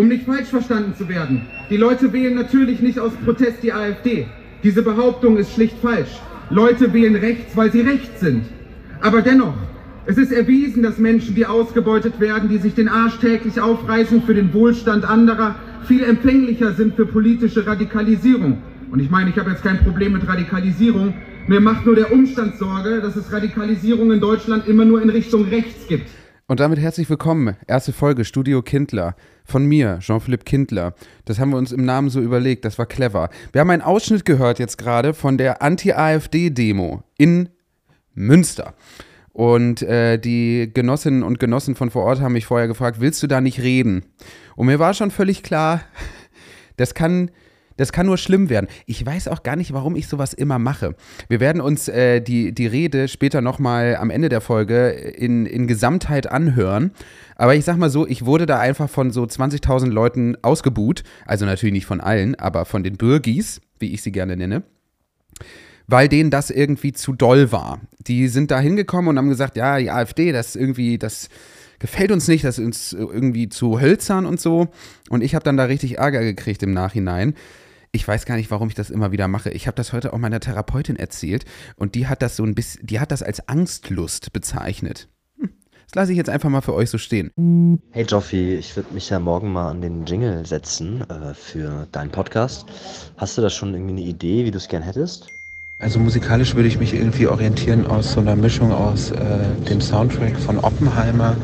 Um nicht falsch verstanden zu werden, die Leute wählen natürlich nicht aus Protest die AfD. Diese Behauptung ist schlicht falsch. Leute wählen rechts, weil sie rechts sind. Aber dennoch, es ist erwiesen, dass Menschen, die ausgebeutet werden, die sich den Arsch täglich aufreißen für den Wohlstand anderer, viel empfänglicher sind für politische Radikalisierung. Und ich meine, ich habe jetzt kein Problem mit Radikalisierung. Mir macht nur der Umstand Sorge, dass es Radikalisierung in Deutschland immer nur in Richtung rechts gibt. Und damit herzlich willkommen. Erste Folge Studio Kindler. Von mir, Jean-Philippe Kindler. Das haben wir uns im Namen so überlegt, das war clever. Wir haben einen Ausschnitt gehört jetzt gerade von der Anti-AfD-Demo in Münster. Und äh, die Genossinnen und Genossen von vor Ort haben mich vorher gefragt, willst du da nicht reden? Und mir war schon völlig klar, das kann das kann nur schlimm werden. Ich weiß auch gar nicht, warum ich sowas immer mache. Wir werden uns äh, die, die Rede später nochmal am Ende der Folge in, in Gesamtheit anhören. Aber ich sag mal so, ich wurde da einfach von so 20.000 Leuten ausgebuht. Also natürlich nicht von allen, aber von den Bürgis, wie ich sie gerne nenne weil denen das irgendwie zu doll war. Die sind da hingekommen und haben gesagt, ja, die AfD, das irgendwie, das gefällt uns nicht, das ist uns irgendwie zu hölzern und so. Und ich habe dann da richtig Ärger gekriegt im Nachhinein. Ich weiß gar nicht, warum ich das immer wieder mache. Ich habe das heute auch meiner Therapeutin erzählt und die hat das so ein bisschen, die hat das als Angstlust bezeichnet. Hm, das lasse ich jetzt einfach mal für euch so stehen. Hey Joffi, ich würde mich ja morgen mal an den Jingle setzen äh, für deinen Podcast. Hast du da schon irgendwie eine Idee, wie du es gern hättest? Also musikalisch würde ich mich irgendwie orientieren aus so einer Mischung aus äh, dem Soundtrack von Oppenheimer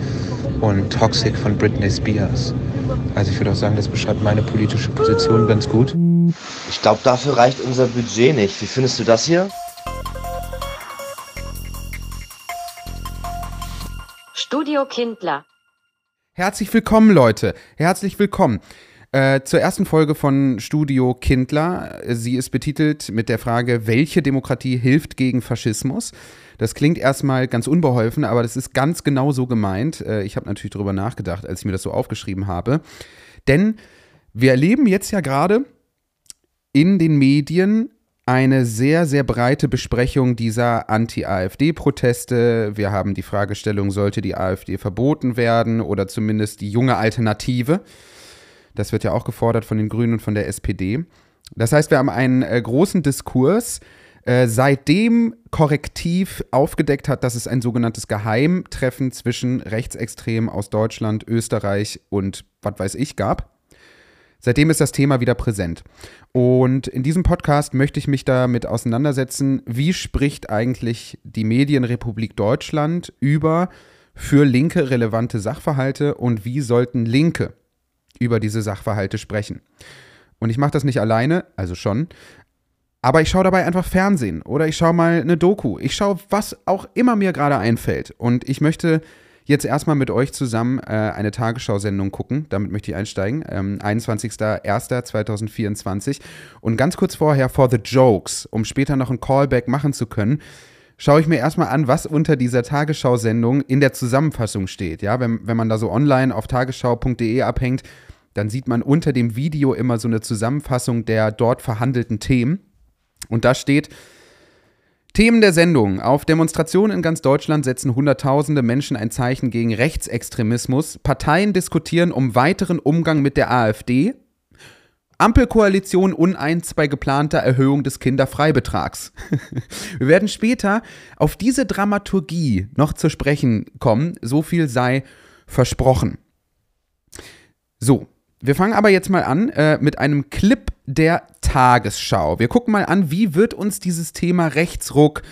und Toxic von Britney Spears. Also ich würde auch sagen, das beschreibt meine politische Position ganz gut. Ich glaube, dafür reicht unser Budget nicht. Wie findest du das hier? Studio Kindler. Herzlich willkommen, Leute. Herzlich willkommen. Äh, zur ersten Folge von Studio Kindler. Sie ist betitelt mit der Frage, welche Demokratie hilft gegen Faschismus? Das klingt erstmal ganz unbeholfen, aber das ist ganz genau so gemeint. Äh, ich habe natürlich darüber nachgedacht, als ich mir das so aufgeschrieben habe. Denn wir erleben jetzt ja gerade in den Medien eine sehr, sehr breite Besprechung dieser Anti-AfD-Proteste. Wir haben die Fragestellung, sollte die AfD verboten werden oder zumindest die junge Alternative. Das wird ja auch gefordert von den Grünen und von der SPD. Das heißt, wir haben einen äh, großen Diskurs, äh, seitdem Korrektiv aufgedeckt hat, dass es ein sogenanntes Geheimtreffen zwischen Rechtsextremen aus Deutschland, Österreich und was weiß ich gab. Seitdem ist das Thema wieder präsent. Und in diesem Podcast möchte ich mich damit auseinandersetzen, wie spricht eigentlich die Medienrepublik Deutschland über für Linke relevante Sachverhalte und wie sollten Linke über diese Sachverhalte sprechen. Und ich mache das nicht alleine, also schon, aber ich schaue dabei einfach Fernsehen oder ich schaue mal eine Doku. Ich schaue, was auch immer mir gerade einfällt. Und ich möchte jetzt erstmal mit euch zusammen äh, eine Tagesschau-Sendung gucken. Damit möchte ich einsteigen. Ähm, 21.01.2024. Und ganz kurz vorher, for the jokes, um später noch ein Callback machen zu können, schaue ich mir erstmal an, was unter dieser Tagesschau-Sendung in der Zusammenfassung steht. Ja, wenn, wenn man da so online auf tagesschau.de abhängt, dann sieht man unter dem Video immer so eine Zusammenfassung der dort verhandelten Themen. Und da steht, Themen der Sendung. Auf Demonstrationen in ganz Deutschland setzen Hunderttausende Menschen ein Zeichen gegen Rechtsextremismus. Parteien diskutieren um weiteren Umgang mit der AfD. Ampelkoalition uneins bei geplanter Erhöhung des Kinderfreibetrags. Wir werden später auf diese Dramaturgie noch zu sprechen kommen. So viel sei versprochen. So, wir fangen aber jetzt mal an äh, mit einem Clip der Tagesschau. Wir gucken mal an, wie wird uns dieses Thema Rechtsruck,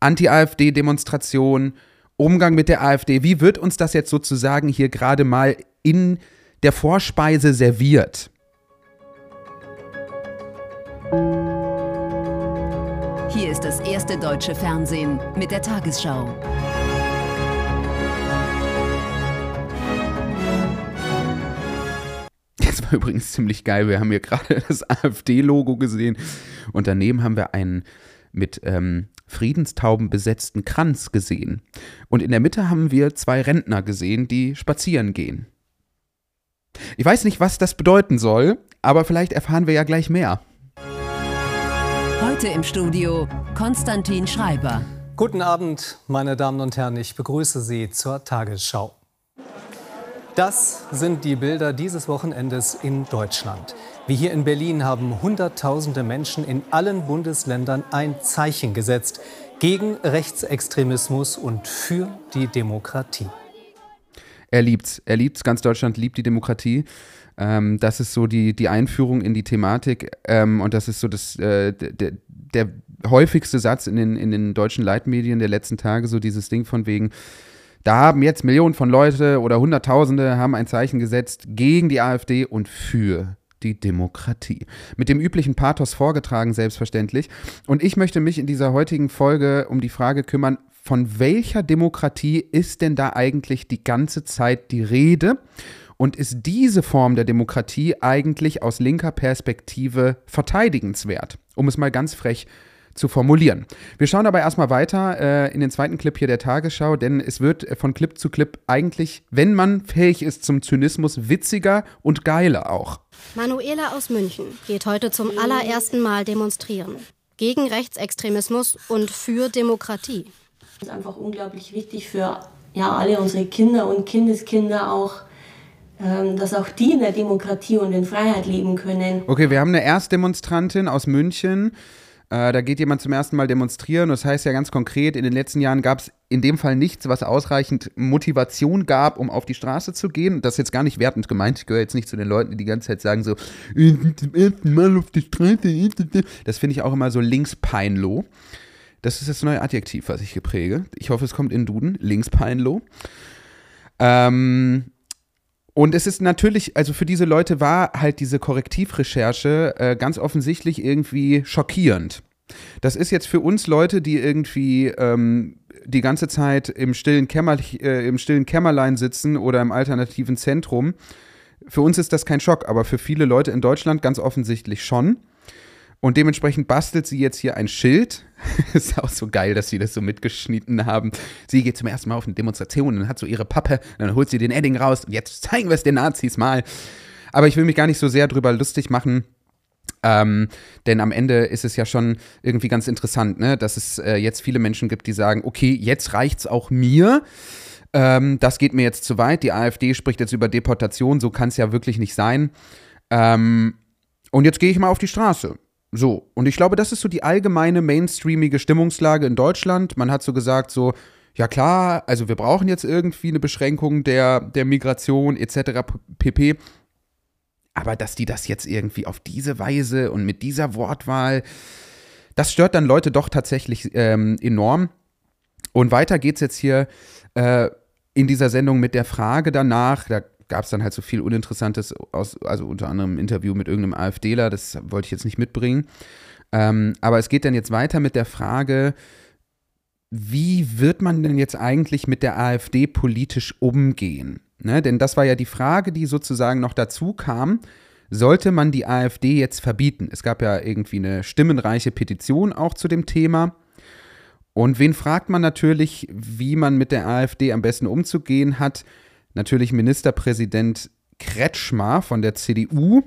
Anti-AfD-Demonstration, Umgang mit der AfD, wie wird uns das jetzt sozusagen hier gerade mal in der Vorspeise serviert? Hier ist das erste deutsche Fernsehen mit der Tagesschau. Das war übrigens ziemlich geil. Wir haben hier gerade das AfD-Logo gesehen und daneben haben wir einen mit ähm, Friedenstauben besetzten Kranz gesehen. Und in der Mitte haben wir zwei Rentner gesehen, die spazieren gehen. Ich weiß nicht, was das bedeuten soll, aber vielleicht erfahren wir ja gleich mehr. Heute im Studio Konstantin Schreiber. Guten Abend, meine Damen und Herren. Ich begrüße Sie zur Tagesschau. Das sind die Bilder dieses Wochenendes in Deutschland. Wie hier in Berlin haben Hunderttausende Menschen in allen Bundesländern ein Zeichen gesetzt gegen Rechtsextremismus und für die Demokratie. Er liebt's. Er liebt's. Ganz Deutschland liebt die Demokratie. Ähm, das ist so die, die Einführung in die Thematik. Ähm, und das ist so das, äh, der, der häufigste Satz in den, in den deutschen Leitmedien der letzten Tage, so dieses Ding von wegen, da haben jetzt Millionen von Leute oder Hunderttausende haben ein Zeichen gesetzt gegen die AfD und für die Demokratie. Mit dem üblichen Pathos vorgetragen, selbstverständlich. Und ich möchte mich in dieser heutigen Folge um die Frage kümmern, von welcher Demokratie ist denn da eigentlich die ganze Zeit die Rede? Und ist diese Form der Demokratie eigentlich aus linker Perspektive verteidigenswert? Um es mal ganz frech zu formulieren. Wir schauen aber erstmal weiter äh, in den zweiten Clip hier der Tagesschau, denn es wird von Clip zu Clip eigentlich, wenn man fähig ist zum Zynismus, witziger und geiler auch. Manuela aus München geht heute zum allerersten Mal demonstrieren. Gegen Rechtsextremismus und für Demokratie. Das ist einfach unglaublich wichtig für ja, alle unsere Kinder und Kindeskinder auch, dass auch die in der Demokratie und in Freiheit leben können. Okay, wir haben eine Erstdemonstrantin aus München. Äh, da geht jemand zum ersten Mal demonstrieren. Das heißt ja ganz konkret, in den letzten Jahren gab es in dem Fall nichts, was ausreichend Motivation gab, um auf die Straße zu gehen. Das ist jetzt gar nicht wertend gemeint. Ich gehöre jetzt nicht zu den Leuten, die die ganze Zeit sagen so, zum ersten Mal auf die Straße. Das finde ich auch immer so linkspeinlo. Das ist das neue Adjektiv, was ich gepräge. Ich hoffe, es kommt in Duden. Linkspeinlo. Ähm, und es ist natürlich, also für diese Leute war halt diese Korrektivrecherche äh, ganz offensichtlich irgendwie schockierend. Das ist jetzt für uns Leute, die irgendwie ähm, die ganze Zeit im stillen, Kämmer, äh, im stillen Kämmerlein sitzen oder im alternativen Zentrum. Für uns ist das kein Schock, aber für viele Leute in Deutschland ganz offensichtlich schon. Und dementsprechend bastelt sie jetzt hier ein Schild. ist auch so geil, dass sie das so mitgeschnitten haben. Sie geht zum ersten Mal auf eine Demonstration und hat so ihre Pappe. dann holt sie den Edding raus. Und jetzt zeigen wir es den Nazis mal. Aber ich will mich gar nicht so sehr drüber lustig machen. Ähm, denn am Ende ist es ja schon irgendwie ganz interessant, ne? dass es äh, jetzt viele Menschen gibt, die sagen, okay, jetzt reicht's auch mir. Ähm, das geht mir jetzt zu weit. Die AfD spricht jetzt über Deportation, so kann es ja wirklich nicht sein. Ähm, und jetzt gehe ich mal auf die Straße. So, und ich glaube, das ist so die allgemeine mainstreamige Stimmungslage in Deutschland. Man hat so gesagt, so, ja klar, also wir brauchen jetzt irgendwie eine Beschränkung der, der Migration etc. pp. Aber dass die das jetzt irgendwie auf diese Weise und mit dieser Wortwahl, das stört dann Leute doch tatsächlich ähm, enorm. Und weiter geht es jetzt hier äh, in dieser Sendung mit der Frage danach, da gab es dann halt so viel Uninteressantes, aus, also unter anderem Interview mit irgendeinem AfDler, das wollte ich jetzt nicht mitbringen. Ähm, aber es geht dann jetzt weiter mit der Frage, wie wird man denn jetzt eigentlich mit der AfD politisch umgehen? Ne? Denn das war ja die Frage, die sozusagen noch dazu kam. Sollte man die AfD jetzt verbieten? Es gab ja irgendwie eine stimmenreiche Petition auch zu dem Thema. Und wen fragt man natürlich, wie man mit der AfD am besten umzugehen hat? Natürlich Ministerpräsident Kretschmer von der CDU,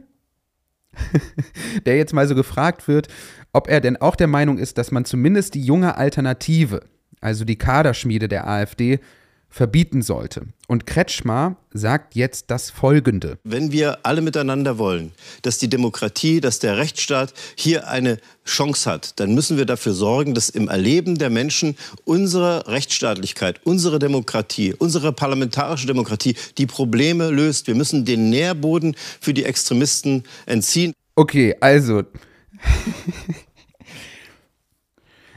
der jetzt mal so gefragt wird, ob er denn auch der Meinung ist, dass man zumindest die junge Alternative, also die Kaderschmiede der AfD, verbieten sollte. Und Kretschmer sagt jetzt das Folgende. Wenn wir alle miteinander wollen, dass die Demokratie, dass der Rechtsstaat hier eine Chance hat, dann müssen wir dafür sorgen, dass im Erleben der Menschen unsere Rechtsstaatlichkeit, unsere Demokratie, unsere parlamentarische Demokratie die Probleme löst. Wir müssen den Nährboden für die Extremisten entziehen. Okay, also.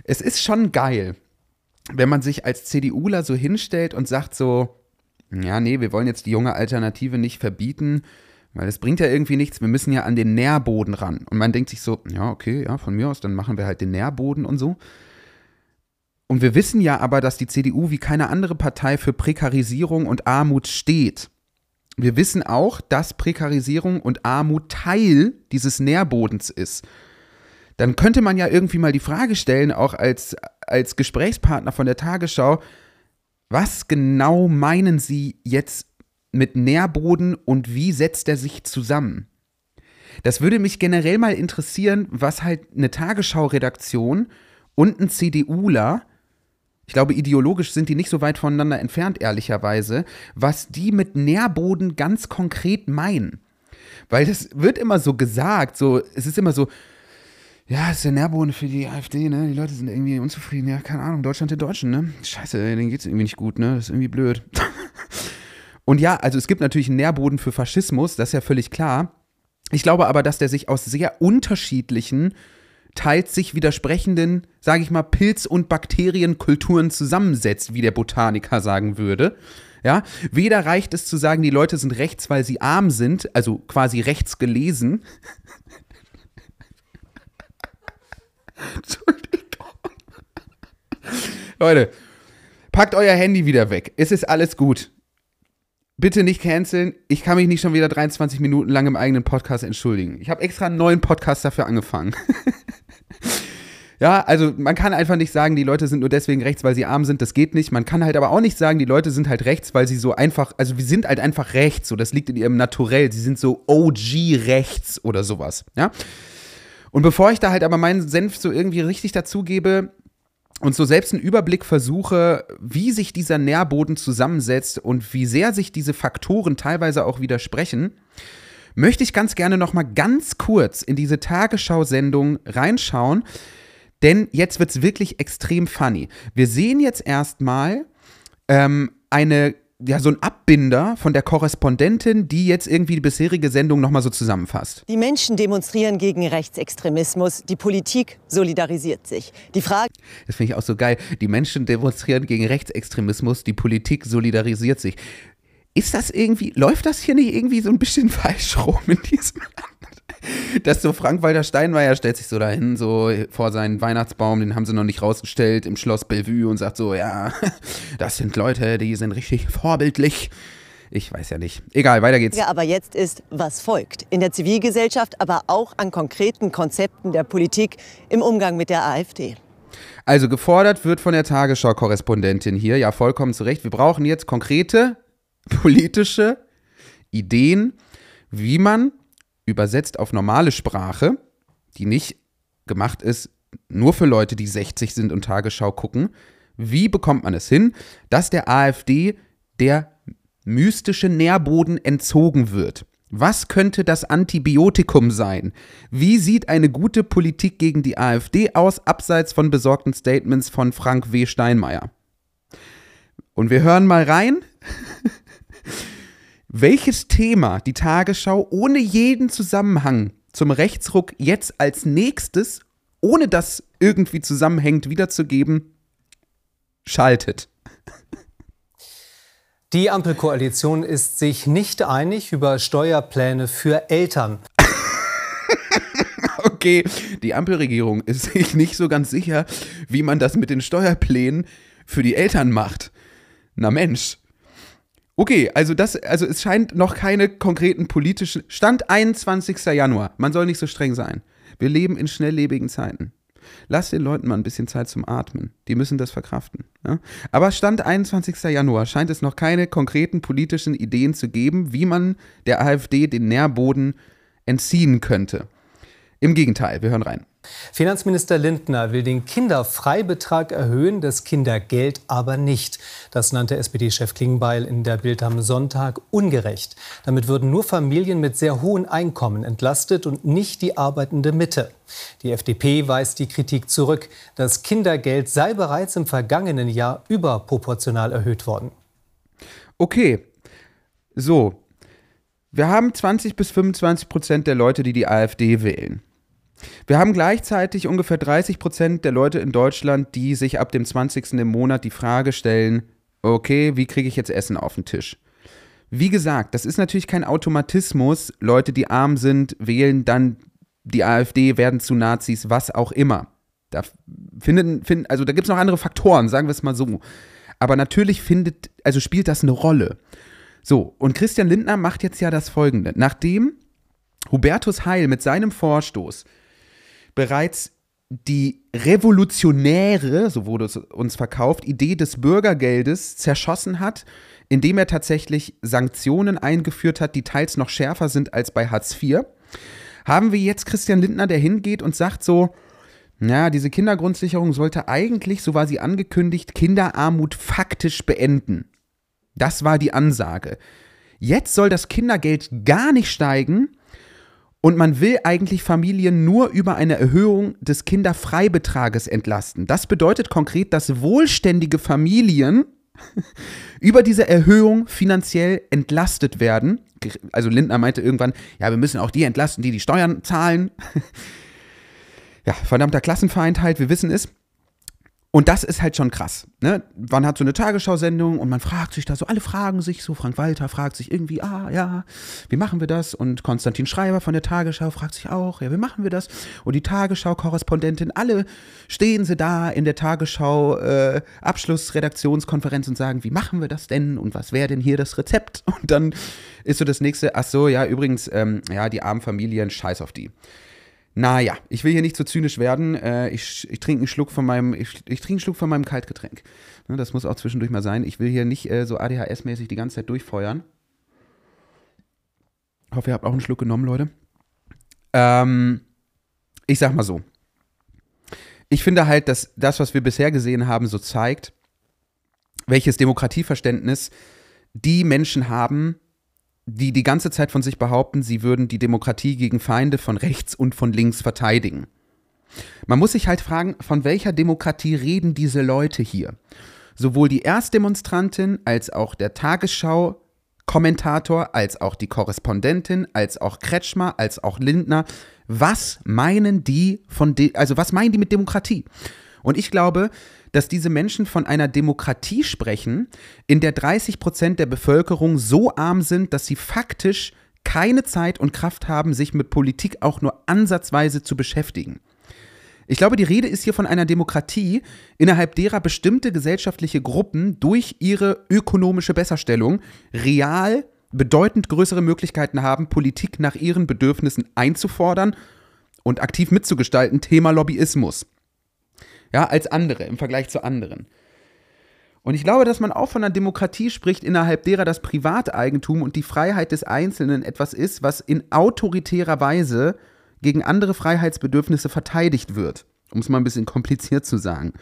es ist schon geil, wenn man sich als CDUler so hinstellt und sagt so, ja, nee, wir wollen jetzt die junge Alternative nicht verbieten, weil das bringt ja irgendwie nichts, wir müssen ja an den Nährboden ran. Und man denkt sich so, ja, okay, ja, von mir aus, dann machen wir halt den Nährboden und so. Und wir wissen ja aber, dass die CDU wie keine andere Partei für Prekarisierung und Armut steht. Wir wissen auch, dass Prekarisierung und Armut Teil dieses Nährbodens ist dann könnte man ja irgendwie mal die Frage stellen, auch als, als Gesprächspartner von der Tagesschau, was genau meinen Sie jetzt mit Nährboden und wie setzt er sich zusammen? Das würde mich generell mal interessieren, was halt eine Tagesschau-Redaktion und ein CDUler Ich glaube, ideologisch sind die nicht so weit voneinander entfernt, ehrlicherweise, was die mit Nährboden ganz konkret meinen. Weil das wird immer so gesagt, so, es ist immer so, ja, ist der Nährboden für die AfD, ne? Die Leute sind irgendwie unzufrieden, ja, keine Ahnung, Deutschland der Deutschen, ne? Scheiße, denen geht's irgendwie nicht gut, ne? Das ist irgendwie blöd. Und ja, also es gibt natürlich einen Nährboden für Faschismus, das ist ja völlig klar. Ich glaube aber, dass der sich aus sehr unterschiedlichen, teils sich widersprechenden, sage ich mal, Pilz- und Bakterienkulturen zusammensetzt, wie der Botaniker sagen würde. Ja, weder reicht es zu sagen, die Leute sind rechts, weil sie arm sind, also quasi rechts gelesen. Entschuldigung. Leute, packt euer Handy wieder weg. Es ist alles gut. Bitte nicht canceln. Ich kann mich nicht schon wieder 23 Minuten lang im eigenen Podcast entschuldigen. Ich habe extra einen neuen Podcast dafür angefangen. ja, also man kann einfach nicht sagen, die Leute sind nur deswegen rechts, weil sie arm sind. Das geht nicht. Man kann halt aber auch nicht sagen, die Leute sind halt rechts, weil sie so einfach, also wir sind halt einfach rechts. So, das liegt in ihrem Naturell. Sie sind so OG rechts oder sowas. Ja. Und bevor ich da halt aber meinen Senf so irgendwie richtig dazugebe, und so selbst einen Überblick versuche, wie sich dieser Nährboden zusammensetzt und wie sehr sich diese Faktoren teilweise auch widersprechen, möchte ich ganz gerne noch mal ganz kurz in diese Tagesschau-Sendung reinschauen, denn jetzt wird es wirklich extrem funny. Wir sehen jetzt erstmal ähm, eine ja, so ein Abbinder von der Korrespondentin, die jetzt irgendwie die bisherige Sendung nochmal so zusammenfasst. Die Menschen demonstrieren gegen Rechtsextremismus, die Politik solidarisiert sich. Die Frage. Das finde ich auch so geil. Die Menschen demonstrieren gegen Rechtsextremismus, die Politik solidarisiert sich. Ist das irgendwie, läuft das hier nicht irgendwie so ein bisschen falsch rum in diesem Land? dass so Frank-Walter Steinmeier stellt sich so dahin, so vor seinen Weihnachtsbaum, den haben sie noch nicht rausgestellt, im Schloss Bellevue und sagt so, ja, das sind Leute, die sind richtig vorbildlich. Ich weiß ja nicht. Egal, weiter geht's. Ja, aber jetzt ist, was folgt. In der Zivilgesellschaft, aber auch an konkreten Konzepten der Politik im Umgang mit der AfD. Also gefordert wird von der Tagesschau-Korrespondentin hier, ja vollkommen zu Recht, wir brauchen jetzt konkrete politische Ideen, wie man übersetzt auf normale Sprache, die nicht gemacht ist nur für Leute, die 60 sind und Tagesschau gucken, wie bekommt man es hin, dass der AfD der mystische Nährboden entzogen wird? Was könnte das Antibiotikum sein? Wie sieht eine gute Politik gegen die AfD aus, abseits von besorgten Statements von Frank W. Steinmeier? Und wir hören mal rein. welches Thema die Tagesschau ohne jeden Zusammenhang zum Rechtsruck jetzt als nächstes, ohne das irgendwie zusammenhängt, wiederzugeben, schaltet. Die Ampelkoalition ist sich nicht einig über Steuerpläne für Eltern. okay, die Ampelregierung ist sich nicht so ganz sicher, wie man das mit den Steuerplänen für die Eltern macht. Na Mensch. Okay, also das, also es scheint noch keine konkreten politischen. Stand 21. Januar. Man soll nicht so streng sein. Wir leben in schnelllebigen Zeiten. Lass den Leuten mal ein bisschen Zeit zum Atmen. Die müssen das verkraften. Ja? Aber Stand 21. Januar scheint es noch keine konkreten politischen Ideen zu geben, wie man der AfD den Nährboden entziehen könnte. Im Gegenteil, wir hören rein. Finanzminister Lindner will den Kinderfreibetrag erhöhen, das Kindergeld aber nicht. Das nannte SPD-Chef Klingbeil in der Bild am Sonntag ungerecht. Damit würden nur Familien mit sehr hohen Einkommen entlastet und nicht die arbeitende Mitte. Die FDP weist die Kritik zurück. Das Kindergeld sei bereits im vergangenen Jahr überproportional erhöht worden. Okay, so. Wir haben 20 bis 25 Prozent der Leute, die die AfD wählen. Wir haben gleichzeitig ungefähr 30 Prozent der Leute in Deutschland, die sich ab dem 20. im Monat die Frage stellen, okay, wie kriege ich jetzt Essen auf den Tisch? Wie gesagt, das ist natürlich kein Automatismus. Leute, die arm sind, wählen dann die AfD, werden zu Nazis, was auch immer. Da finden, finden also da gibt es noch andere Faktoren, sagen wir es mal so. Aber natürlich findet, also spielt das eine Rolle. So, und Christian Lindner macht jetzt ja das folgende. Nachdem Hubertus Heil mit seinem Vorstoß bereits die revolutionäre, so wurde es uns verkauft, Idee des Bürgergeldes zerschossen hat, indem er tatsächlich Sanktionen eingeführt hat, die teils noch schärfer sind als bei Hartz IV, haben wir jetzt Christian Lindner, der hingeht und sagt so, Ja, diese Kindergrundsicherung sollte eigentlich, so war sie angekündigt, Kinderarmut faktisch beenden. Das war die Ansage. Jetzt soll das Kindergeld gar nicht steigen und man will eigentlich Familien nur über eine Erhöhung des Kinderfreibetrages entlasten. Das bedeutet konkret, dass wohlständige Familien über diese Erhöhung finanziell entlastet werden. Also Lindner meinte irgendwann, ja, wir müssen auch die entlasten, die die Steuern zahlen. ja, verdammter Klassenfeind halt, wir wissen es. Und das ist halt schon krass. Ne? Man hat so eine Tagesschau-Sendung und man fragt sich da so, alle fragen sich so, Frank Walter fragt sich irgendwie, ah ja, wie machen wir das? Und Konstantin Schreiber von der Tagesschau fragt sich auch, ja, wie machen wir das? Und die Tagesschau-Korrespondentin, alle stehen sie da in der Tagesschau-Abschlussredaktionskonferenz äh, und sagen, wie machen wir das denn? Und was wäre denn hier das Rezept? Und dann ist so das nächste, ach so, ja, übrigens, ähm, ja, die armen Familien, scheiß auf die. Naja, ich will hier nicht zu so zynisch werden. Äh, ich, ich trinke einen Schluck von meinem, ich, ich trinke Schluck von meinem Kaltgetränk. Ne, das muss auch zwischendurch mal sein. Ich will hier nicht äh, so ADHS-mäßig die ganze Zeit durchfeuern. Ich hoffe, ihr habt auch einen Schluck genommen, Leute. Ähm, ich sag mal so. Ich finde halt, dass das, was wir bisher gesehen haben, so zeigt, welches Demokratieverständnis die Menschen haben, die die ganze Zeit von sich behaupten, sie würden die Demokratie gegen Feinde von rechts und von links verteidigen. Man muss sich halt fragen, von welcher Demokratie reden diese Leute hier? Sowohl die Erstdemonstrantin als auch der Tagesschau Kommentator, als auch die Korrespondentin, als auch Kretschmer, als auch Lindner. Was meinen die von, de also was meinen die mit Demokratie? Und ich glaube, dass diese Menschen von einer Demokratie sprechen, in der 30 Prozent der Bevölkerung so arm sind, dass sie faktisch keine Zeit und Kraft haben, sich mit Politik auch nur ansatzweise zu beschäftigen. Ich glaube, die Rede ist hier von einer Demokratie, innerhalb derer bestimmte gesellschaftliche Gruppen durch ihre ökonomische Besserstellung real bedeutend größere Möglichkeiten haben, Politik nach ihren Bedürfnissen einzufordern und aktiv mitzugestalten. Thema Lobbyismus ja, als andere, im Vergleich zu anderen. Und ich glaube, dass man auch von einer Demokratie spricht, innerhalb derer das Privateigentum und die Freiheit des Einzelnen etwas ist, was in autoritärer Weise gegen andere Freiheitsbedürfnisse verteidigt wird. Um es mal ein bisschen kompliziert zu sagen.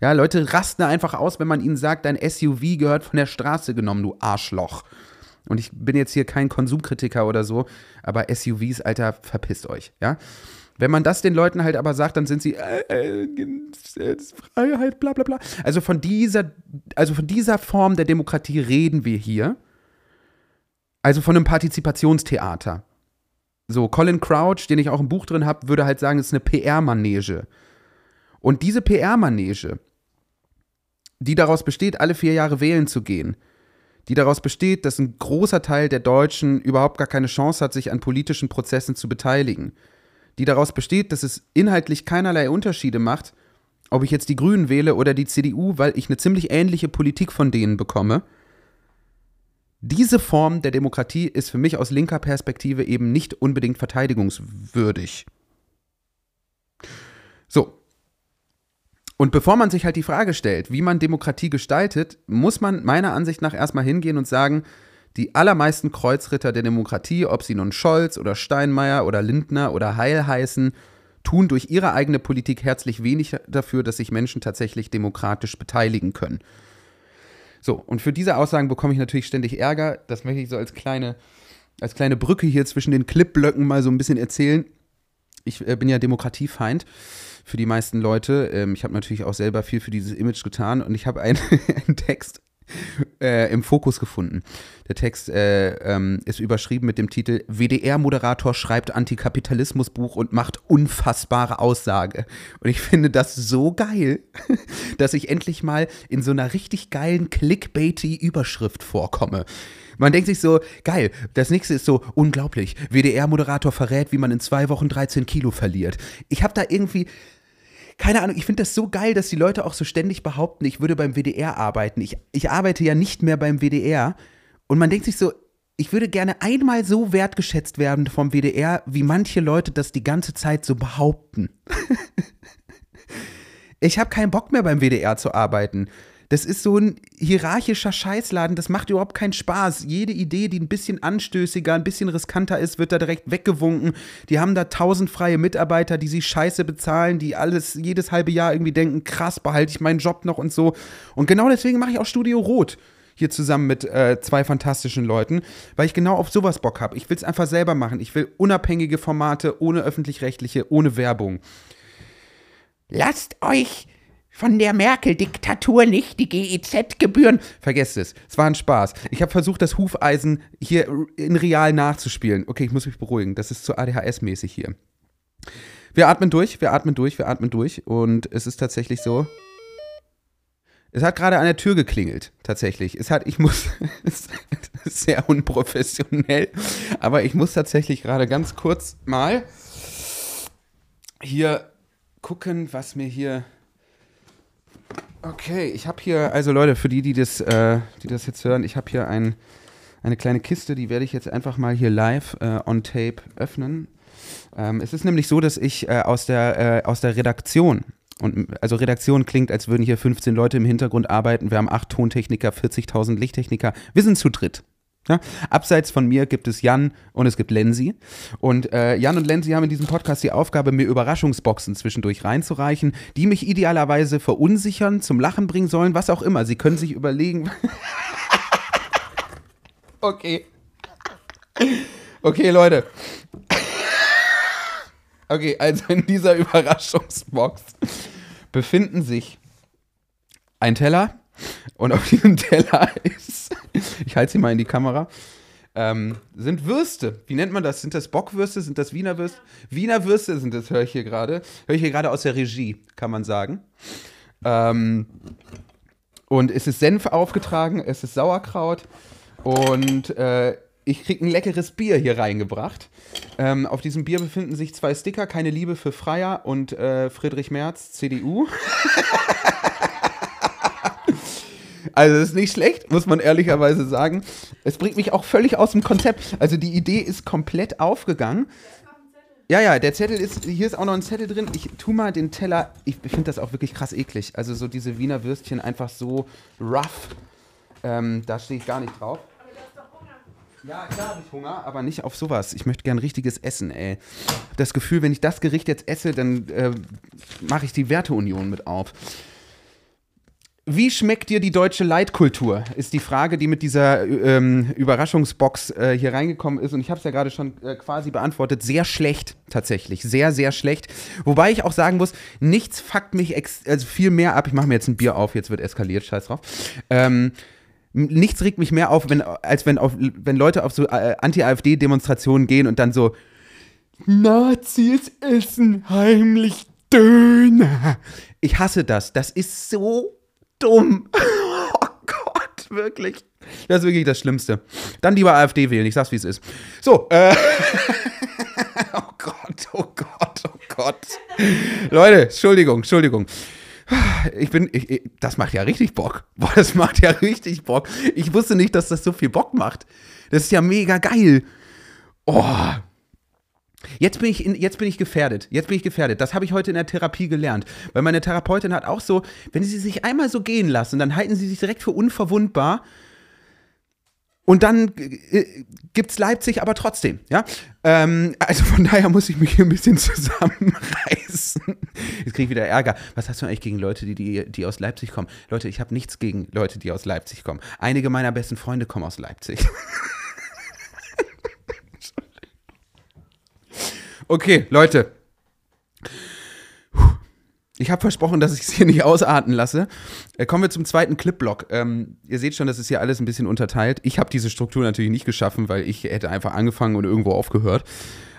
Ja, Leute rasten einfach aus, wenn man ihnen sagt, dein SUV gehört von der Straße genommen, du Arschloch. Und ich bin jetzt hier kein Konsumkritiker oder so, aber SUVs, Alter, verpisst euch, ja. Wenn man das den Leuten halt aber sagt, dann sind sie äh, äh, Freiheit, bla bla bla. Also von dieser, also von dieser Form der Demokratie reden wir hier. Also von einem Partizipationstheater. So, Colin Crouch, den ich auch im Buch drin habe, würde halt sagen, es ist eine PR-Manege. Und diese PR-Manege, die daraus besteht, alle vier Jahre wählen zu gehen, die daraus besteht, dass ein großer Teil der Deutschen überhaupt gar keine Chance hat, sich an politischen Prozessen zu beteiligen, die daraus besteht, dass es inhaltlich keinerlei Unterschiede macht, ob ich jetzt die Grünen wähle oder die CDU, weil ich eine ziemlich ähnliche Politik von denen bekomme. Diese Form der Demokratie ist für mich aus linker Perspektive eben nicht unbedingt verteidigungswürdig. So. Und bevor man sich halt die Frage stellt, wie man Demokratie gestaltet, muss man meiner Ansicht nach erstmal hingehen und sagen, die allermeisten Kreuzritter der Demokratie, ob sie nun Scholz oder Steinmeier oder Lindner oder Heil heißen, tun durch ihre eigene Politik herzlich wenig dafür, dass sich Menschen tatsächlich demokratisch beteiligen können. So, und für diese Aussagen bekomme ich natürlich ständig Ärger. Das möchte ich so als kleine, als kleine Brücke hier zwischen den Clipblöcken mal so ein bisschen erzählen. Ich äh, bin ja Demokratiefeind für die meisten Leute. Ähm, ich habe natürlich auch selber viel für dieses Image getan und ich habe einen, einen Text äh, im Fokus gefunden. Der Text äh, ähm, ist überschrieben mit dem Titel WDR-Moderator schreibt Antikapitalismusbuch und macht unfassbare Aussage. Und ich finde das so geil, dass ich endlich mal in so einer richtig geilen clickbaity Überschrift vorkomme. Man denkt sich so, geil, das nächste ist so unglaublich. WDR-Moderator verrät, wie man in zwei Wochen 13 Kilo verliert. Ich habe da irgendwie, keine Ahnung, ich finde das so geil, dass die Leute auch so ständig behaupten, ich würde beim WDR arbeiten. Ich, ich arbeite ja nicht mehr beim WDR. Und man denkt sich so, ich würde gerne einmal so wertgeschätzt werden vom WDR, wie manche Leute das die ganze Zeit so behaupten. ich habe keinen Bock mehr beim WDR zu arbeiten. Das ist so ein hierarchischer Scheißladen, das macht überhaupt keinen Spaß. Jede Idee, die ein bisschen anstößiger, ein bisschen riskanter ist, wird da direkt weggewunken. Die haben da tausend freie Mitarbeiter, die sie scheiße bezahlen, die alles jedes halbe Jahr irgendwie denken, krass, behalte ich meinen Job noch und so. Und genau deswegen mache ich auch Studio Rot hier zusammen mit äh, zwei fantastischen Leuten, weil ich genau auf sowas Bock habe. Ich will es einfach selber machen. Ich will unabhängige Formate, ohne öffentlich-rechtliche, ohne Werbung. Lasst euch von der Merkel-Diktatur nicht die GEZ-Gebühren. Vergesst es. Es war ein Spaß. Ich habe versucht, das Hufeisen hier in real nachzuspielen. Okay, ich muss mich beruhigen. Das ist zu ADHS-mäßig hier. Wir atmen durch, wir atmen durch, wir atmen durch. Und es ist tatsächlich so. Es hat gerade an der Tür geklingelt, tatsächlich. Es hat, ich muss, es ist sehr unprofessionell, aber ich muss tatsächlich gerade ganz kurz mal hier gucken, was mir hier Okay, ich habe hier, also Leute, für die, die das, äh, die das jetzt hören, ich habe hier ein, eine kleine Kiste, die werde ich jetzt einfach mal hier live äh, on tape öffnen. Ähm, es ist nämlich so, dass ich äh, aus, der, äh, aus der Redaktion, und also Redaktion klingt, als würden hier 15 Leute im Hintergrund arbeiten, wir haben acht Tontechniker, 40.000 Lichttechniker, wir sind zu dritt. Ja? Abseits von mir gibt es Jan und es gibt Lenzi. Und äh, Jan und Lenzi haben in diesem Podcast die Aufgabe, mir Überraschungsboxen zwischendurch reinzureichen, die mich idealerweise verunsichern, zum Lachen bringen sollen, was auch immer. Sie können sich überlegen. okay. Okay, Leute. Okay, also in dieser Überraschungsbox befinden sich ein Teller und auf diesem Teller ist ich halte sie mal in die Kamera, ähm, sind Würste. Wie nennt man das? Sind das Bockwürste? Sind das Wiener Würste? Wiener Würste sind das, höre ich hier gerade. Höre ich hier gerade aus der Regie, kann man sagen. Ähm, und es ist Senf aufgetragen, es ist Sauerkraut und äh, ich kriege ein leckeres Bier hier reingebracht. Ähm, auf diesem Bier befinden sich zwei Sticker, keine Liebe für Freier und äh, Friedrich Merz, CDU. Also ist nicht schlecht, muss man ehrlicherweise sagen. Es bringt mich auch völlig aus dem Konzept. Also die Idee ist komplett aufgegangen. Ja, ja, der Zettel ist, hier ist auch noch ein Zettel drin. Ich tu mal den Teller, ich finde das auch wirklich krass eklig. Also so diese Wiener Würstchen einfach so rough. Ähm, da stehe ich gar nicht drauf. Ja, klar habe ich Hunger, aber nicht auf sowas. Ich möchte gern richtiges Essen, ey. Das Gefühl, wenn ich das Gericht jetzt esse, dann äh, mache ich die Werteunion mit auf. Wie schmeckt dir die deutsche Leitkultur? Ist die Frage, die mit dieser ähm, Überraschungsbox äh, hier reingekommen ist. Und ich habe es ja gerade schon äh, quasi beantwortet. Sehr schlecht, tatsächlich. Sehr, sehr schlecht. Wobei ich auch sagen muss, nichts fuckt mich also viel mehr ab. Ich mache mir jetzt ein Bier auf, jetzt wird eskaliert, scheiß drauf. Ähm, nichts regt mich mehr auf, wenn, als wenn, auf, wenn Leute auf so äh, Anti-AfD-Demonstrationen gehen und dann so Nazis essen heimlich Döner. Ich hasse das. Das ist so dumm. Oh Gott, wirklich. Das ist wirklich das Schlimmste. Dann lieber AfD wählen, ich sag's wie es ist. So, äh. oh Gott, oh Gott, oh Gott. Leute, Entschuldigung, Entschuldigung. Ich bin, ich, ich, das macht ja richtig Bock. Boah, das macht ja richtig Bock. Ich wusste nicht, dass das so viel Bock macht. Das ist ja mega geil. Oh, Jetzt bin, ich in, jetzt bin ich gefährdet. Jetzt bin ich gefährdet. Das habe ich heute in der Therapie gelernt. Weil meine Therapeutin hat auch so, wenn sie sich einmal so gehen lassen, dann halten sie sich direkt für unverwundbar. Und dann äh, gibt es Leipzig aber trotzdem, ja. Ähm, also von daher muss ich mich hier ein bisschen zusammenreißen. Jetzt kriege ich wieder Ärger. Was hast du eigentlich gegen Leute, die, die, die aus Leipzig kommen? Leute, ich habe nichts gegen Leute, die aus Leipzig kommen. Einige meiner besten Freunde kommen aus Leipzig. Okay, Leute. Ich habe versprochen, dass ich es hier nicht ausarten lasse. Äh, kommen wir zum zweiten Clipblock. Ähm, ihr seht schon, das ist hier alles ein bisschen unterteilt. Ich habe diese Struktur natürlich nicht geschaffen, weil ich hätte einfach angefangen und irgendwo aufgehört.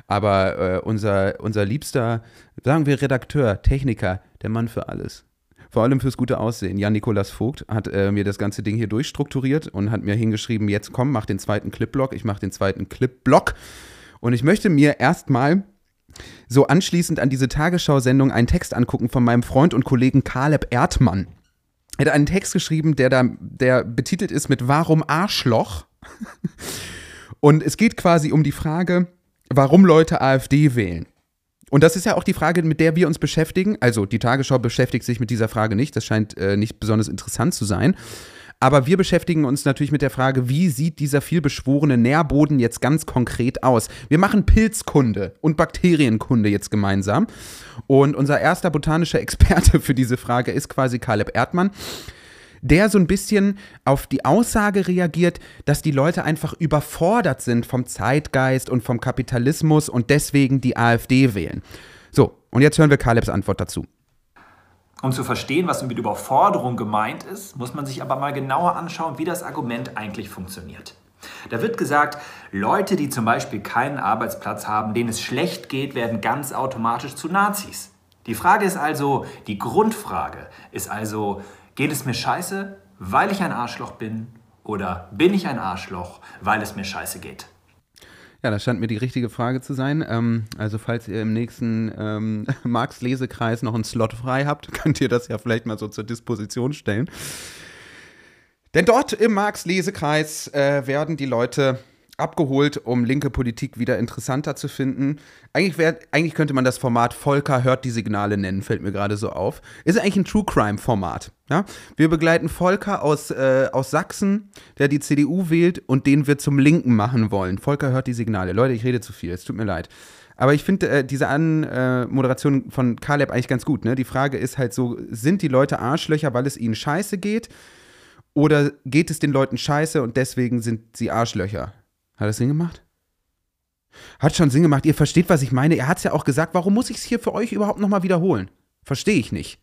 Aber äh, unser, unser liebster, sagen wir Redakteur, Techniker, der Mann für alles. Vor allem fürs gute Aussehen. Jan-Nikolas Vogt hat äh, mir das ganze Ding hier durchstrukturiert und hat mir hingeschrieben, jetzt komm, mach den zweiten Clipblock. Ich mache den zweiten Clipblock. Und ich möchte mir erstmal so anschließend an diese Tagesschau-Sendung einen Text angucken von meinem Freund und Kollegen Caleb Erdmann. Er hat einen Text geschrieben, der da, der betitelt ist mit Warum Arschloch? Und es geht quasi um die Frage, warum Leute AfD wählen. Und das ist ja auch die Frage, mit der wir uns beschäftigen. Also die Tagesschau beschäftigt sich mit dieser Frage nicht. Das scheint äh, nicht besonders interessant zu sein. Aber wir beschäftigen uns natürlich mit der Frage, wie sieht dieser vielbeschworene Nährboden jetzt ganz konkret aus? Wir machen Pilzkunde und Bakterienkunde jetzt gemeinsam. Und unser erster botanischer Experte für diese Frage ist quasi Caleb Erdmann der so ein bisschen auf die Aussage reagiert, dass die Leute einfach überfordert sind vom Zeitgeist und vom Kapitalismus und deswegen die AfD wählen. So, und jetzt hören wir Kalebs Antwort dazu. Um zu verstehen, was mit Überforderung gemeint ist, muss man sich aber mal genauer anschauen, wie das Argument eigentlich funktioniert. Da wird gesagt, Leute, die zum Beispiel keinen Arbeitsplatz haben, denen es schlecht geht, werden ganz automatisch zu Nazis. Die Frage ist also, die Grundfrage ist also, Geht es mir scheiße, weil ich ein Arschloch bin? Oder bin ich ein Arschloch, weil es mir scheiße geht? Ja, das scheint mir die richtige Frage zu sein. Ähm, also, falls ihr im nächsten ähm, Marx-Lesekreis noch einen Slot frei habt, könnt ihr das ja vielleicht mal so zur Disposition stellen. Denn dort im Marx-Lesekreis äh, werden die Leute abgeholt, um linke Politik wieder interessanter zu finden. Eigentlich, wär, eigentlich könnte man das Format Volker hört die Signale nennen, fällt mir gerade so auf. Ist eigentlich ein True Crime-Format. Ja? Wir begleiten Volker aus, äh, aus Sachsen, der die CDU wählt und den wir zum Linken machen wollen. Volker hört die Signale. Leute, ich rede zu viel, es tut mir leid. Aber ich finde äh, diese Anmoderation äh, von Caleb eigentlich ganz gut. Ne? Die Frage ist halt so: Sind die Leute Arschlöcher, weil es ihnen scheiße geht? Oder geht es den Leuten scheiße und deswegen sind sie Arschlöcher? Hat das Sinn gemacht? Hat schon Sinn gemacht. Ihr versteht, was ich meine. Er hat es ja auch gesagt. Warum muss ich es hier für euch überhaupt nochmal wiederholen? Verstehe ich nicht.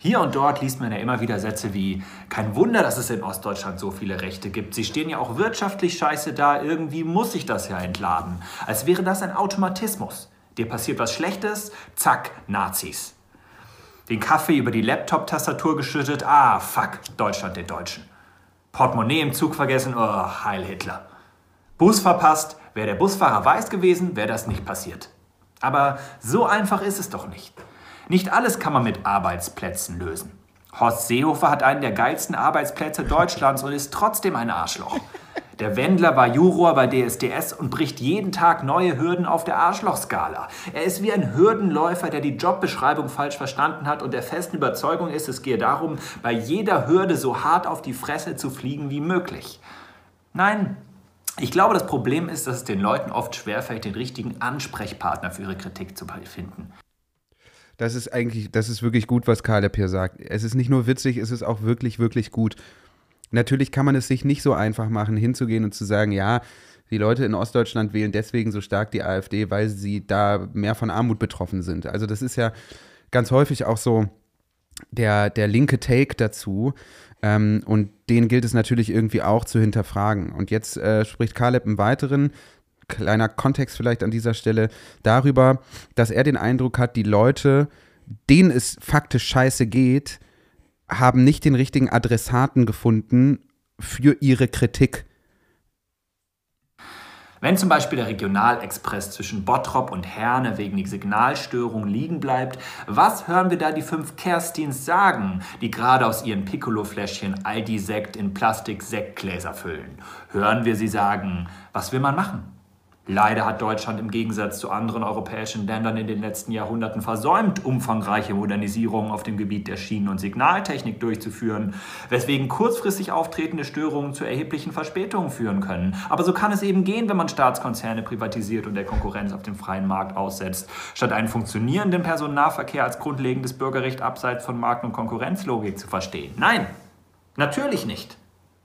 Hier und dort liest man ja immer wieder Sätze wie, kein Wunder, dass es in Ostdeutschland so viele Rechte gibt. Sie stehen ja auch wirtschaftlich scheiße da, irgendwie muss ich das ja entladen. Als wäre das ein Automatismus. Dir passiert was Schlechtes, zack, Nazis. Den Kaffee über die Laptop-Tastatur geschüttet, ah, fuck, Deutschland den Deutschen. Portemonnaie im Zug vergessen, oh, Heil Hitler. Bus verpasst, wäre der Busfahrer weiß gewesen, wäre das nicht passiert. Aber so einfach ist es doch nicht. Nicht alles kann man mit Arbeitsplätzen lösen. Horst Seehofer hat einen der geilsten Arbeitsplätze Deutschlands und ist trotzdem ein Arschloch. Der Wendler war Juror bei DSDS und bricht jeden Tag neue Hürden auf der Arschlochskala. Er ist wie ein Hürdenläufer, der die Jobbeschreibung falsch verstanden hat und der festen Überzeugung ist, es gehe darum, bei jeder Hürde so hart auf die Fresse zu fliegen wie möglich. Nein, ich glaube, das Problem ist, dass es den Leuten oft schwerfällt, den richtigen Ansprechpartner für ihre Kritik zu finden. Das ist eigentlich, das ist wirklich gut, was Caleb hier sagt. Es ist nicht nur witzig, es ist auch wirklich, wirklich gut. Natürlich kann man es sich nicht so einfach machen, hinzugehen und zu sagen, ja, die Leute in Ostdeutschland wählen deswegen so stark die AfD, weil sie da mehr von Armut betroffen sind. Also das ist ja ganz häufig auch so der, der linke Take dazu. Ähm, und den gilt es natürlich irgendwie auch zu hinterfragen. Und jetzt äh, spricht Caleb im Weiteren, kleiner Kontext vielleicht an dieser Stelle, darüber, dass er den Eindruck hat, die Leute, denen es faktisch scheiße geht, haben nicht den richtigen Adressaten gefunden für ihre Kritik. Wenn zum Beispiel der Regionalexpress zwischen Bottrop und Herne wegen der Signalstörung liegen bleibt, was hören wir da die fünf Kerstins sagen, die gerade aus ihren Piccolo-Fläschchen Aldi-Sekt in Plastik-Sektgläser füllen? Hören wir sie sagen, was will man machen? Leider hat Deutschland im Gegensatz zu anderen europäischen Ländern in den letzten Jahrhunderten versäumt, umfangreiche Modernisierungen auf dem Gebiet der Schienen- und Signaltechnik durchzuführen, weswegen kurzfristig auftretende Störungen zu erheblichen Verspätungen führen können. Aber so kann es eben gehen, wenn man Staatskonzerne privatisiert und der Konkurrenz auf dem freien Markt aussetzt, statt einen funktionierenden Personennahverkehr als grundlegendes Bürgerrecht abseits von Markt- und Konkurrenzlogik zu verstehen. Nein, natürlich nicht.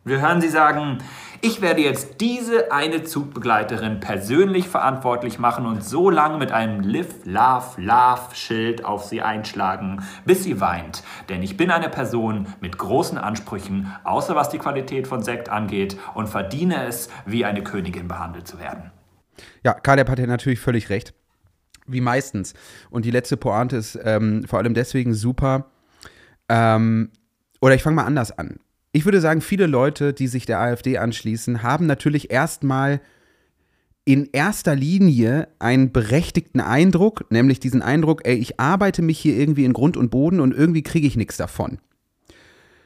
Wir hören sie sagen, ich werde jetzt diese eine Zugbegleiterin persönlich verantwortlich machen und so lange mit einem Live, Love, Love Schild auf sie einschlagen, bis sie weint. Denn ich bin eine Person mit großen Ansprüchen, außer was die Qualität von Sekt angeht, und verdiene es, wie eine Königin behandelt zu werden. Ja, Kaleb hat ja natürlich völlig recht. Wie meistens. Und die letzte Pointe ist ähm, vor allem deswegen super. Ähm, oder ich fange mal anders an ich würde sagen, viele Leute, die sich der AfD anschließen, haben natürlich erstmal in erster Linie einen berechtigten Eindruck, nämlich diesen Eindruck, ey, ich arbeite mich hier irgendwie in Grund und Boden und irgendwie kriege ich nichts davon.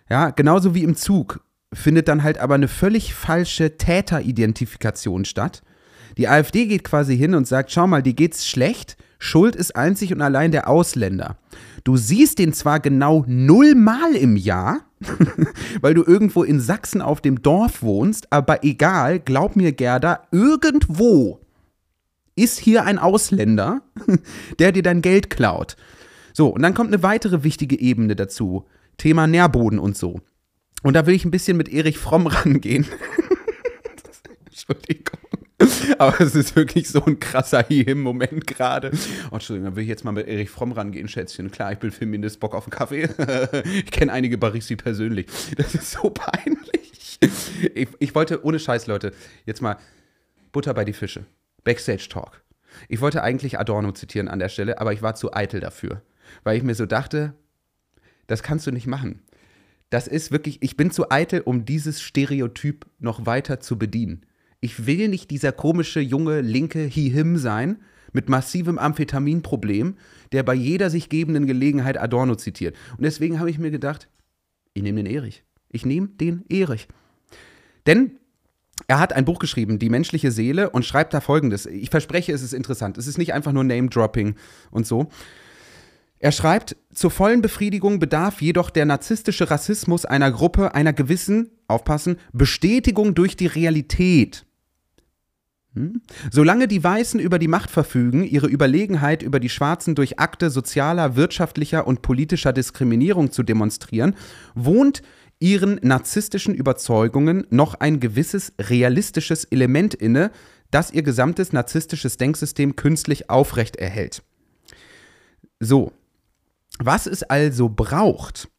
Ja, genauso wie im Zug findet dann halt aber eine völlig falsche Täteridentifikation statt. Die AfD geht quasi hin und sagt, schau mal, die geht's schlecht, Schuld ist einzig und allein der Ausländer. Du siehst den zwar genau nullmal im Jahr, weil du irgendwo in Sachsen auf dem Dorf wohnst, aber egal, glaub mir, Gerda, irgendwo ist hier ein Ausländer, der dir dein Geld klaut. So, und dann kommt eine weitere wichtige Ebene dazu. Thema Nährboden und so. Und da will ich ein bisschen mit Erich Fromm rangehen. Entschuldigung. Aber es ist wirklich so ein krasser Him-Moment gerade. Oh, Entschuldigung, dann will ich jetzt mal mit Erich Fromm rangehen, Schätzchen. Klar, ich bin Feminist, Bock auf einen Kaffee. ich kenne einige Barissi persönlich. Das ist so peinlich. Ich, ich wollte, ohne Scheiß, Leute, jetzt mal Butter bei die Fische. Backstage Talk. Ich wollte eigentlich Adorno zitieren an der Stelle, aber ich war zu eitel dafür. Weil ich mir so dachte, das kannst du nicht machen. Das ist wirklich, ich bin zu eitel, um dieses Stereotyp noch weiter zu bedienen. Ich will nicht dieser komische junge linke Hi-Him sein mit massivem Amphetaminproblem, der bei jeder sich gebenden Gelegenheit Adorno zitiert. Und deswegen habe ich mir gedacht, ich nehme den Erich. Ich nehme den Erich. Denn er hat ein Buch geschrieben, Die menschliche Seele, und schreibt da folgendes. Ich verspreche, es ist interessant. Es ist nicht einfach nur Name-Dropping und so. Er schreibt, zur vollen Befriedigung bedarf jedoch der narzisstische Rassismus einer Gruppe einer gewissen, aufpassen, Bestätigung durch die Realität. Hm? Solange die Weißen über die Macht verfügen, ihre Überlegenheit über die Schwarzen durch Akte sozialer, wirtschaftlicher und politischer Diskriminierung zu demonstrieren, wohnt ihren narzisstischen Überzeugungen noch ein gewisses realistisches Element inne, das ihr gesamtes narzisstisches Denksystem künstlich aufrecht erhält. So, was es also braucht,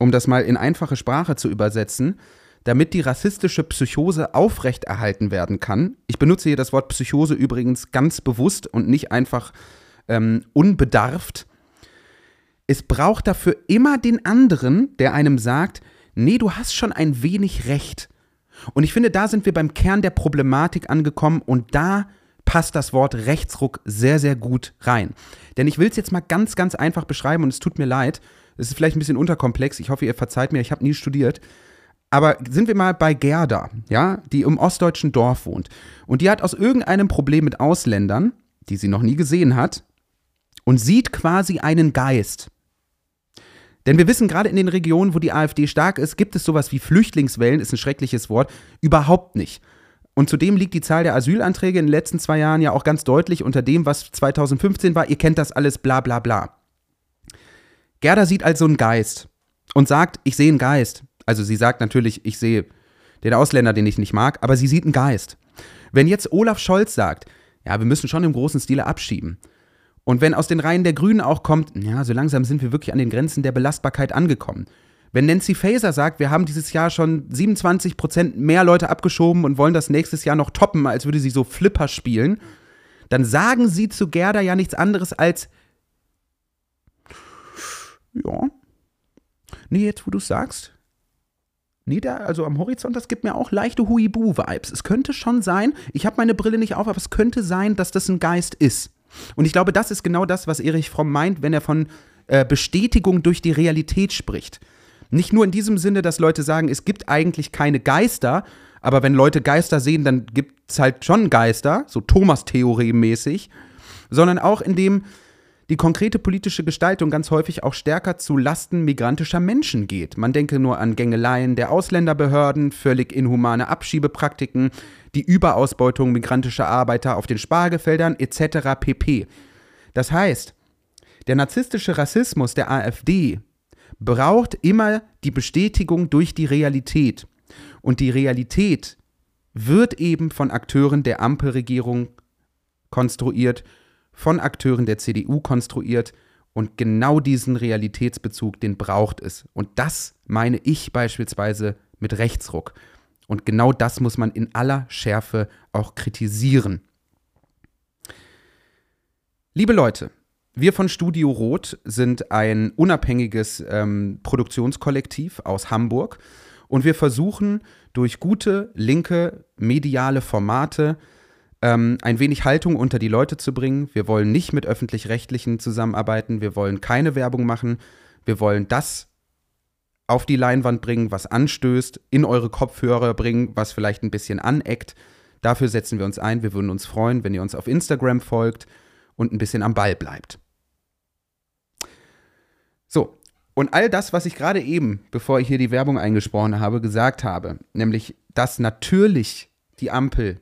um das mal in einfache Sprache zu übersetzen, damit die rassistische Psychose aufrechterhalten werden kann. Ich benutze hier das Wort Psychose übrigens ganz bewusst und nicht einfach ähm, unbedarft. Es braucht dafür immer den anderen, der einem sagt, nee, du hast schon ein wenig recht. Und ich finde, da sind wir beim Kern der Problematik angekommen und da passt das Wort Rechtsruck sehr, sehr gut rein. Denn ich will es jetzt mal ganz, ganz einfach beschreiben und es tut mir leid. Es ist vielleicht ein bisschen unterkomplex. Ich hoffe, ihr verzeiht mir, ich habe nie studiert. Aber sind wir mal bei Gerda, ja, die im ostdeutschen Dorf wohnt. Und die hat aus irgendeinem Problem mit Ausländern, die sie noch nie gesehen hat, und sieht quasi einen Geist. Denn wir wissen, gerade in den Regionen, wo die AfD stark ist, gibt es sowas wie Flüchtlingswellen, ist ein schreckliches Wort, überhaupt nicht. Und zudem liegt die Zahl der Asylanträge in den letzten zwei Jahren ja auch ganz deutlich unter dem, was 2015 war. Ihr kennt das alles, bla bla bla. Gerda sieht also einen Geist und sagt, ich sehe einen Geist. Also sie sagt natürlich, ich sehe den Ausländer, den ich nicht mag, aber sie sieht einen Geist. Wenn jetzt Olaf Scholz sagt, ja, wir müssen schon im großen Stile abschieben. Und wenn aus den Reihen der Grünen auch kommt, ja, so langsam sind wir wirklich an den Grenzen der Belastbarkeit angekommen. Wenn Nancy Faeser sagt, wir haben dieses Jahr schon 27 Prozent mehr Leute abgeschoben und wollen das nächstes Jahr noch toppen, als würde sie so Flipper spielen, dann sagen sie zu Gerda ja nichts anderes als, ja, nee, jetzt wo du sagst, Nee, da, also am Horizont, das gibt mir auch leichte Huibu-Vibes. Es könnte schon sein, ich habe meine Brille nicht auf, aber es könnte sein, dass das ein Geist ist. Und ich glaube, das ist genau das, was Erich Fromm meint, wenn er von äh, Bestätigung durch die Realität spricht. Nicht nur in diesem Sinne, dass Leute sagen, es gibt eigentlich keine Geister, aber wenn Leute Geister sehen, dann gibt es halt schon Geister, so Thomas-Theorie mäßig, sondern auch in dem die konkrete politische Gestaltung ganz häufig auch stärker zu Lasten migrantischer Menschen geht. Man denke nur an Gängeleien der Ausländerbehörden, völlig inhumane Abschiebepraktiken, die Überausbeutung migrantischer Arbeiter auf den Spargelfeldern etc. pp. Das heißt, der narzisstische Rassismus der AfD braucht immer die Bestätigung durch die Realität. Und die Realität wird eben von Akteuren der Ampelregierung konstruiert von Akteuren der CDU konstruiert und genau diesen Realitätsbezug, den braucht es. Und das meine ich beispielsweise mit Rechtsruck. Und genau das muss man in aller Schärfe auch kritisieren. Liebe Leute, wir von Studio Rot sind ein unabhängiges ähm, Produktionskollektiv aus Hamburg und wir versuchen durch gute linke mediale Formate ähm, ein wenig Haltung unter die Leute zu bringen. Wir wollen nicht mit öffentlich-rechtlichen zusammenarbeiten. Wir wollen keine Werbung machen. Wir wollen das auf die Leinwand bringen, was anstößt, in eure Kopfhörer bringen, was vielleicht ein bisschen aneckt. Dafür setzen wir uns ein. Wir würden uns freuen, wenn ihr uns auf Instagram folgt und ein bisschen am Ball bleibt. So, und all das, was ich gerade eben, bevor ich hier die Werbung eingesprochen habe, gesagt habe, nämlich, dass natürlich die Ampel,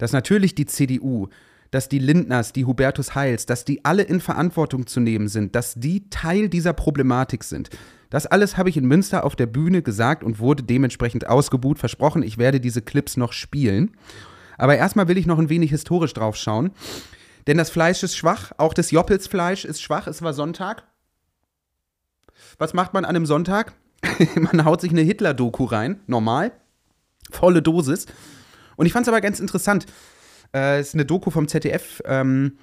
dass natürlich die CDU, dass die Lindners, die Hubertus Heils, dass die alle in Verantwortung zu nehmen sind, dass die Teil dieser Problematik sind. Das alles habe ich in Münster auf der Bühne gesagt und wurde dementsprechend ausgebuht. Versprochen, ich werde diese Clips noch spielen. Aber erstmal will ich noch ein wenig historisch drauf schauen. Denn das Fleisch ist schwach, auch das Joppelsfleisch ist schwach. Es war Sonntag. Was macht man an einem Sonntag? man haut sich eine Hitler-Doku rein, normal. Volle Dosis. Und ich fand es aber ganz interessant. Äh, es ist eine Doku vom ZDF ähm,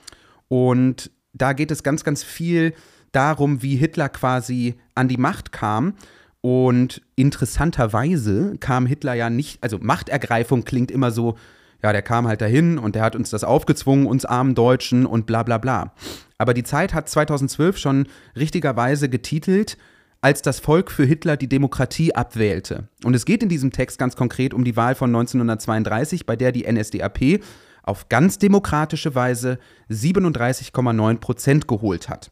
und da geht es ganz, ganz viel darum, wie Hitler quasi an die Macht kam. Und interessanterweise kam Hitler ja nicht, also Machtergreifung klingt immer so, ja, der kam halt dahin und der hat uns das aufgezwungen, uns armen Deutschen und bla bla bla. Aber die Zeit hat 2012 schon richtigerweise getitelt, als das Volk für Hitler die Demokratie abwählte. Und es geht in diesem Text ganz konkret um die Wahl von 1932, bei der die NSDAP auf ganz demokratische Weise 37,9 Prozent geholt hat.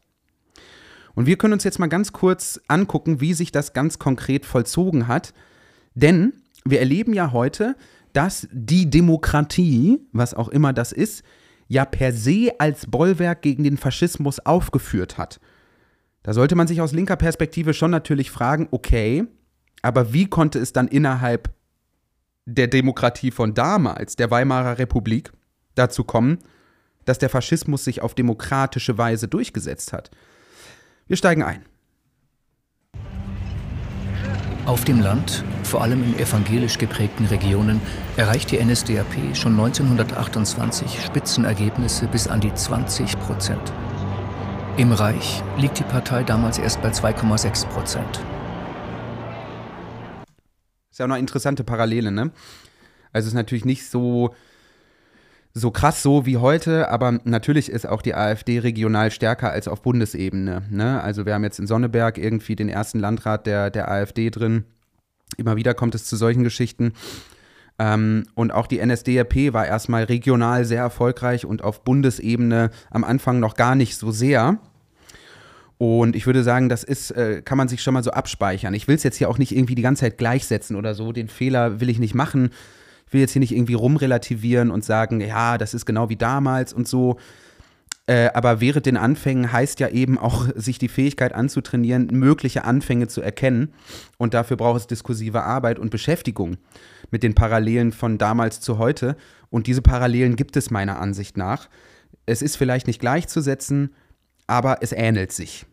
Und wir können uns jetzt mal ganz kurz angucken, wie sich das ganz konkret vollzogen hat. Denn wir erleben ja heute, dass die Demokratie, was auch immer das ist, ja per se als Bollwerk gegen den Faschismus aufgeführt hat. Da sollte man sich aus linker Perspektive schon natürlich fragen, okay, aber wie konnte es dann innerhalb der Demokratie von damals, der Weimarer Republik, dazu kommen, dass der Faschismus sich auf demokratische Weise durchgesetzt hat? Wir steigen ein. Auf dem Land, vor allem in evangelisch geprägten Regionen, erreicht die NSDAP schon 1928 Spitzenergebnisse bis an die 20 Prozent. Im Reich liegt die Partei damals erst bei 2,6 Prozent. Ist ja auch eine interessante Parallele, ne? Also es ist natürlich nicht so so krass so wie heute, aber natürlich ist auch die AfD regional stärker als auf Bundesebene. Ne? Also wir haben jetzt in Sonneberg irgendwie den ersten Landrat der, der AfD drin. Immer wieder kommt es zu solchen Geschichten. Ähm, und auch die NSDAP war erstmal regional sehr erfolgreich und auf Bundesebene am Anfang noch gar nicht so sehr. Und ich würde sagen, das ist, äh, kann man sich schon mal so abspeichern. Ich will es jetzt hier auch nicht irgendwie die ganze Zeit gleichsetzen oder so. Den Fehler will ich nicht machen ich will jetzt hier nicht irgendwie rumrelativieren und sagen, ja, das ist genau wie damals und so. Äh, aber während den Anfängen heißt ja eben auch, sich die Fähigkeit anzutrainieren, mögliche Anfänge zu erkennen. Und dafür braucht es diskursive Arbeit und Beschäftigung mit den Parallelen von damals zu heute. Und diese Parallelen gibt es meiner Ansicht nach. Es ist vielleicht nicht gleichzusetzen, aber es ähnelt sich.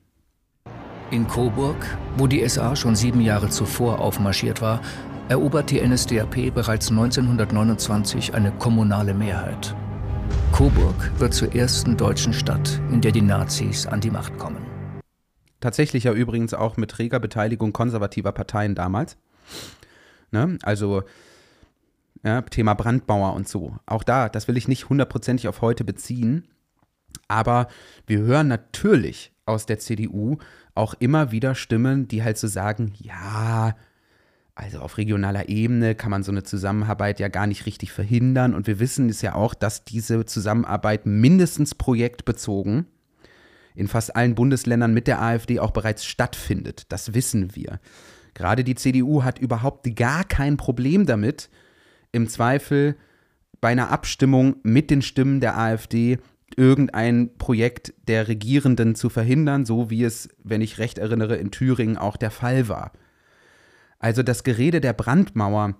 In Coburg, wo die SA schon sieben Jahre zuvor aufmarschiert war, erobert die NSDAP bereits 1929 eine kommunale Mehrheit. Coburg wird zur ersten deutschen Stadt, in der die Nazis an die Macht kommen. Tatsächlich ja übrigens auch mit reger Beteiligung konservativer Parteien damals. Ne? Also ja, Thema Brandmauer und so. Auch da, das will ich nicht hundertprozentig auf heute beziehen. Aber wir hören natürlich aus der CDU auch immer wieder Stimmen, die halt so sagen, ja, also auf regionaler Ebene kann man so eine Zusammenarbeit ja gar nicht richtig verhindern. Und wir wissen es ja auch, dass diese Zusammenarbeit mindestens projektbezogen in fast allen Bundesländern mit der AfD auch bereits stattfindet. Das wissen wir. Gerade die CDU hat überhaupt gar kein Problem damit, im Zweifel bei einer Abstimmung mit den Stimmen der AfD irgendein Projekt der Regierenden zu verhindern, so wie es, wenn ich recht erinnere, in Thüringen auch der Fall war. Also das Gerede der Brandmauer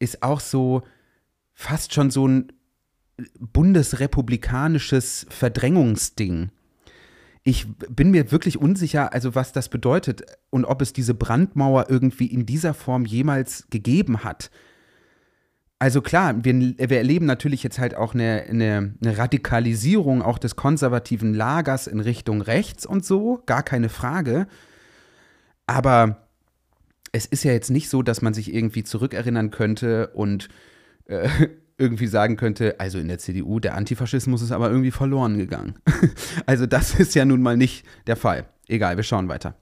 ist auch so fast schon so ein bundesrepublikanisches Verdrängungsding. Ich bin mir wirklich unsicher, also was das bedeutet und ob es diese Brandmauer irgendwie in dieser Form jemals gegeben hat. Also klar, wir, wir erleben natürlich jetzt halt auch eine, eine, eine, Radikalisierung auch des konservativen Lagers in Richtung rechts und so, gar keine Frage. Aber es ist ja jetzt nicht so, dass man sich irgendwie zurückerinnern könnte und äh, irgendwie sagen könnte, also in der CDU, der Antifaschismus ist aber irgendwie verloren gegangen. also das ist ja nun mal nicht der Fall. Egal, wir schauen weiter.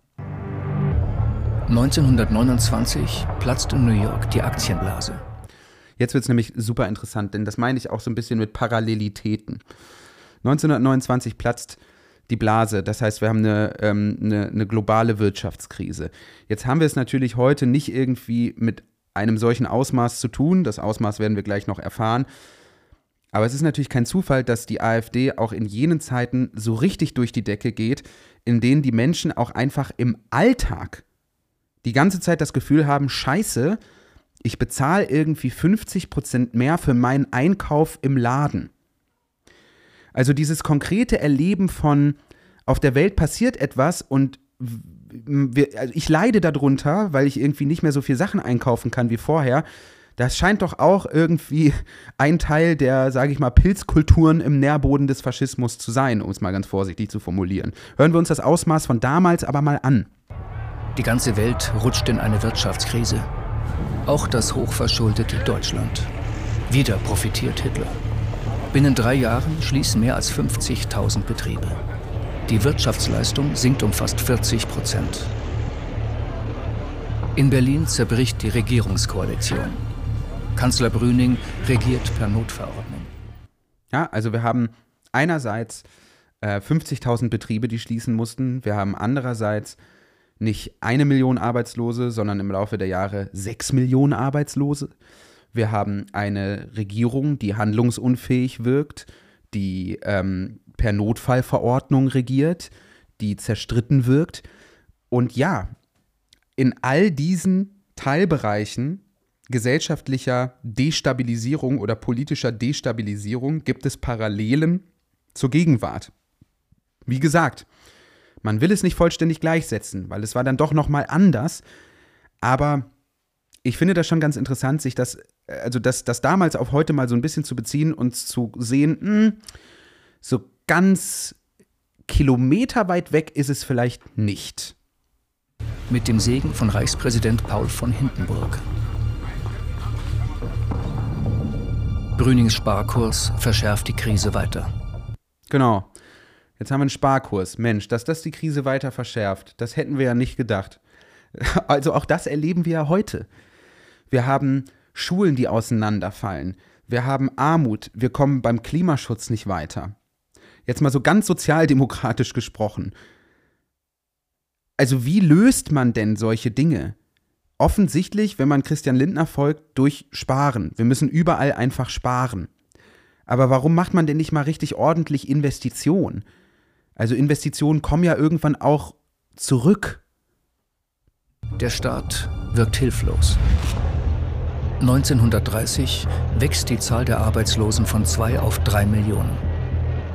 1929 platzt in New York die Aktienblase. Jetzt wird es nämlich super interessant, denn das meine ich auch so ein bisschen mit Parallelitäten. 1929 platzt die Blase, das heißt, wir haben eine, ähm, eine, eine globale Wirtschaftskrise. Jetzt haben wir es natürlich heute nicht irgendwie mit einem solchen Ausmaß zu tun. Das Ausmaß werden wir gleich noch erfahren. Aber es ist natürlich kein Zufall, dass die AfD auch in jenen Zeiten so richtig durch die Decke geht, in denen die Menschen auch einfach im Alltag die ganze Zeit das Gefühl haben, scheiße, ich bezahle irgendwie 50 Prozent mehr für meinen Einkauf im Laden. Also dieses konkrete Erleben von, auf der Welt passiert etwas und wir, also ich leide darunter, weil ich irgendwie nicht mehr so viel Sachen einkaufen kann wie vorher. Das scheint doch auch irgendwie ein Teil der, sage ich mal, Pilzkulturen im Nährboden des Faschismus zu sein, um es mal ganz vorsichtig zu formulieren. Hören wir uns das Ausmaß von damals aber mal an. Die ganze Welt rutscht in eine Wirtschaftskrise. Auch das hochverschuldete Deutschland. Wieder profitiert Hitler. Binnen drei Jahren schließen mehr als 50.000 Betriebe. Die Wirtschaftsleistung sinkt um fast 40 Prozent. In Berlin zerbricht die Regierungskoalition. Kanzler Brüning regiert per Notverordnung. Ja, also wir haben einerseits äh, 50.000 Betriebe, die schließen mussten. Wir haben andererseits nicht eine Million Arbeitslose, sondern im Laufe der Jahre sechs Millionen Arbeitslose. Wir haben eine Regierung, die handlungsunfähig wirkt, die ähm, per Notfallverordnung regiert, die zerstritten wirkt. Und ja, in all diesen Teilbereichen gesellschaftlicher Destabilisierung oder politischer Destabilisierung gibt es Parallelen zur Gegenwart. Wie gesagt, man will es nicht vollständig gleichsetzen, weil es war dann doch noch mal anders, aber ich finde das schon ganz interessant, sich das also das, das damals auf heute mal so ein bisschen zu beziehen und zu sehen, mh, hm, so ganz kilometerweit weg ist es vielleicht nicht. Mit dem Segen von Reichspräsident Paul von Hindenburg. Brünings Sparkurs verschärft die Krise weiter. Genau. Jetzt haben wir einen Sparkurs. Mensch, dass das die Krise weiter verschärft, das hätten wir ja nicht gedacht. Also auch das erleben wir ja heute. Wir haben Schulen, die auseinanderfallen. Wir haben Armut. Wir kommen beim Klimaschutz nicht weiter. Jetzt mal so ganz sozialdemokratisch gesprochen. Also wie löst man denn solche Dinge? Offensichtlich, wenn man Christian Lindner folgt, durch Sparen. Wir müssen überall einfach sparen. Aber warum macht man denn nicht mal richtig ordentlich Investitionen? Also Investitionen kommen ja irgendwann auch zurück. Der Staat wirkt hilflos. 1930 wächst die Zahl der Arbeitslosen von zwei auf drei Millionen.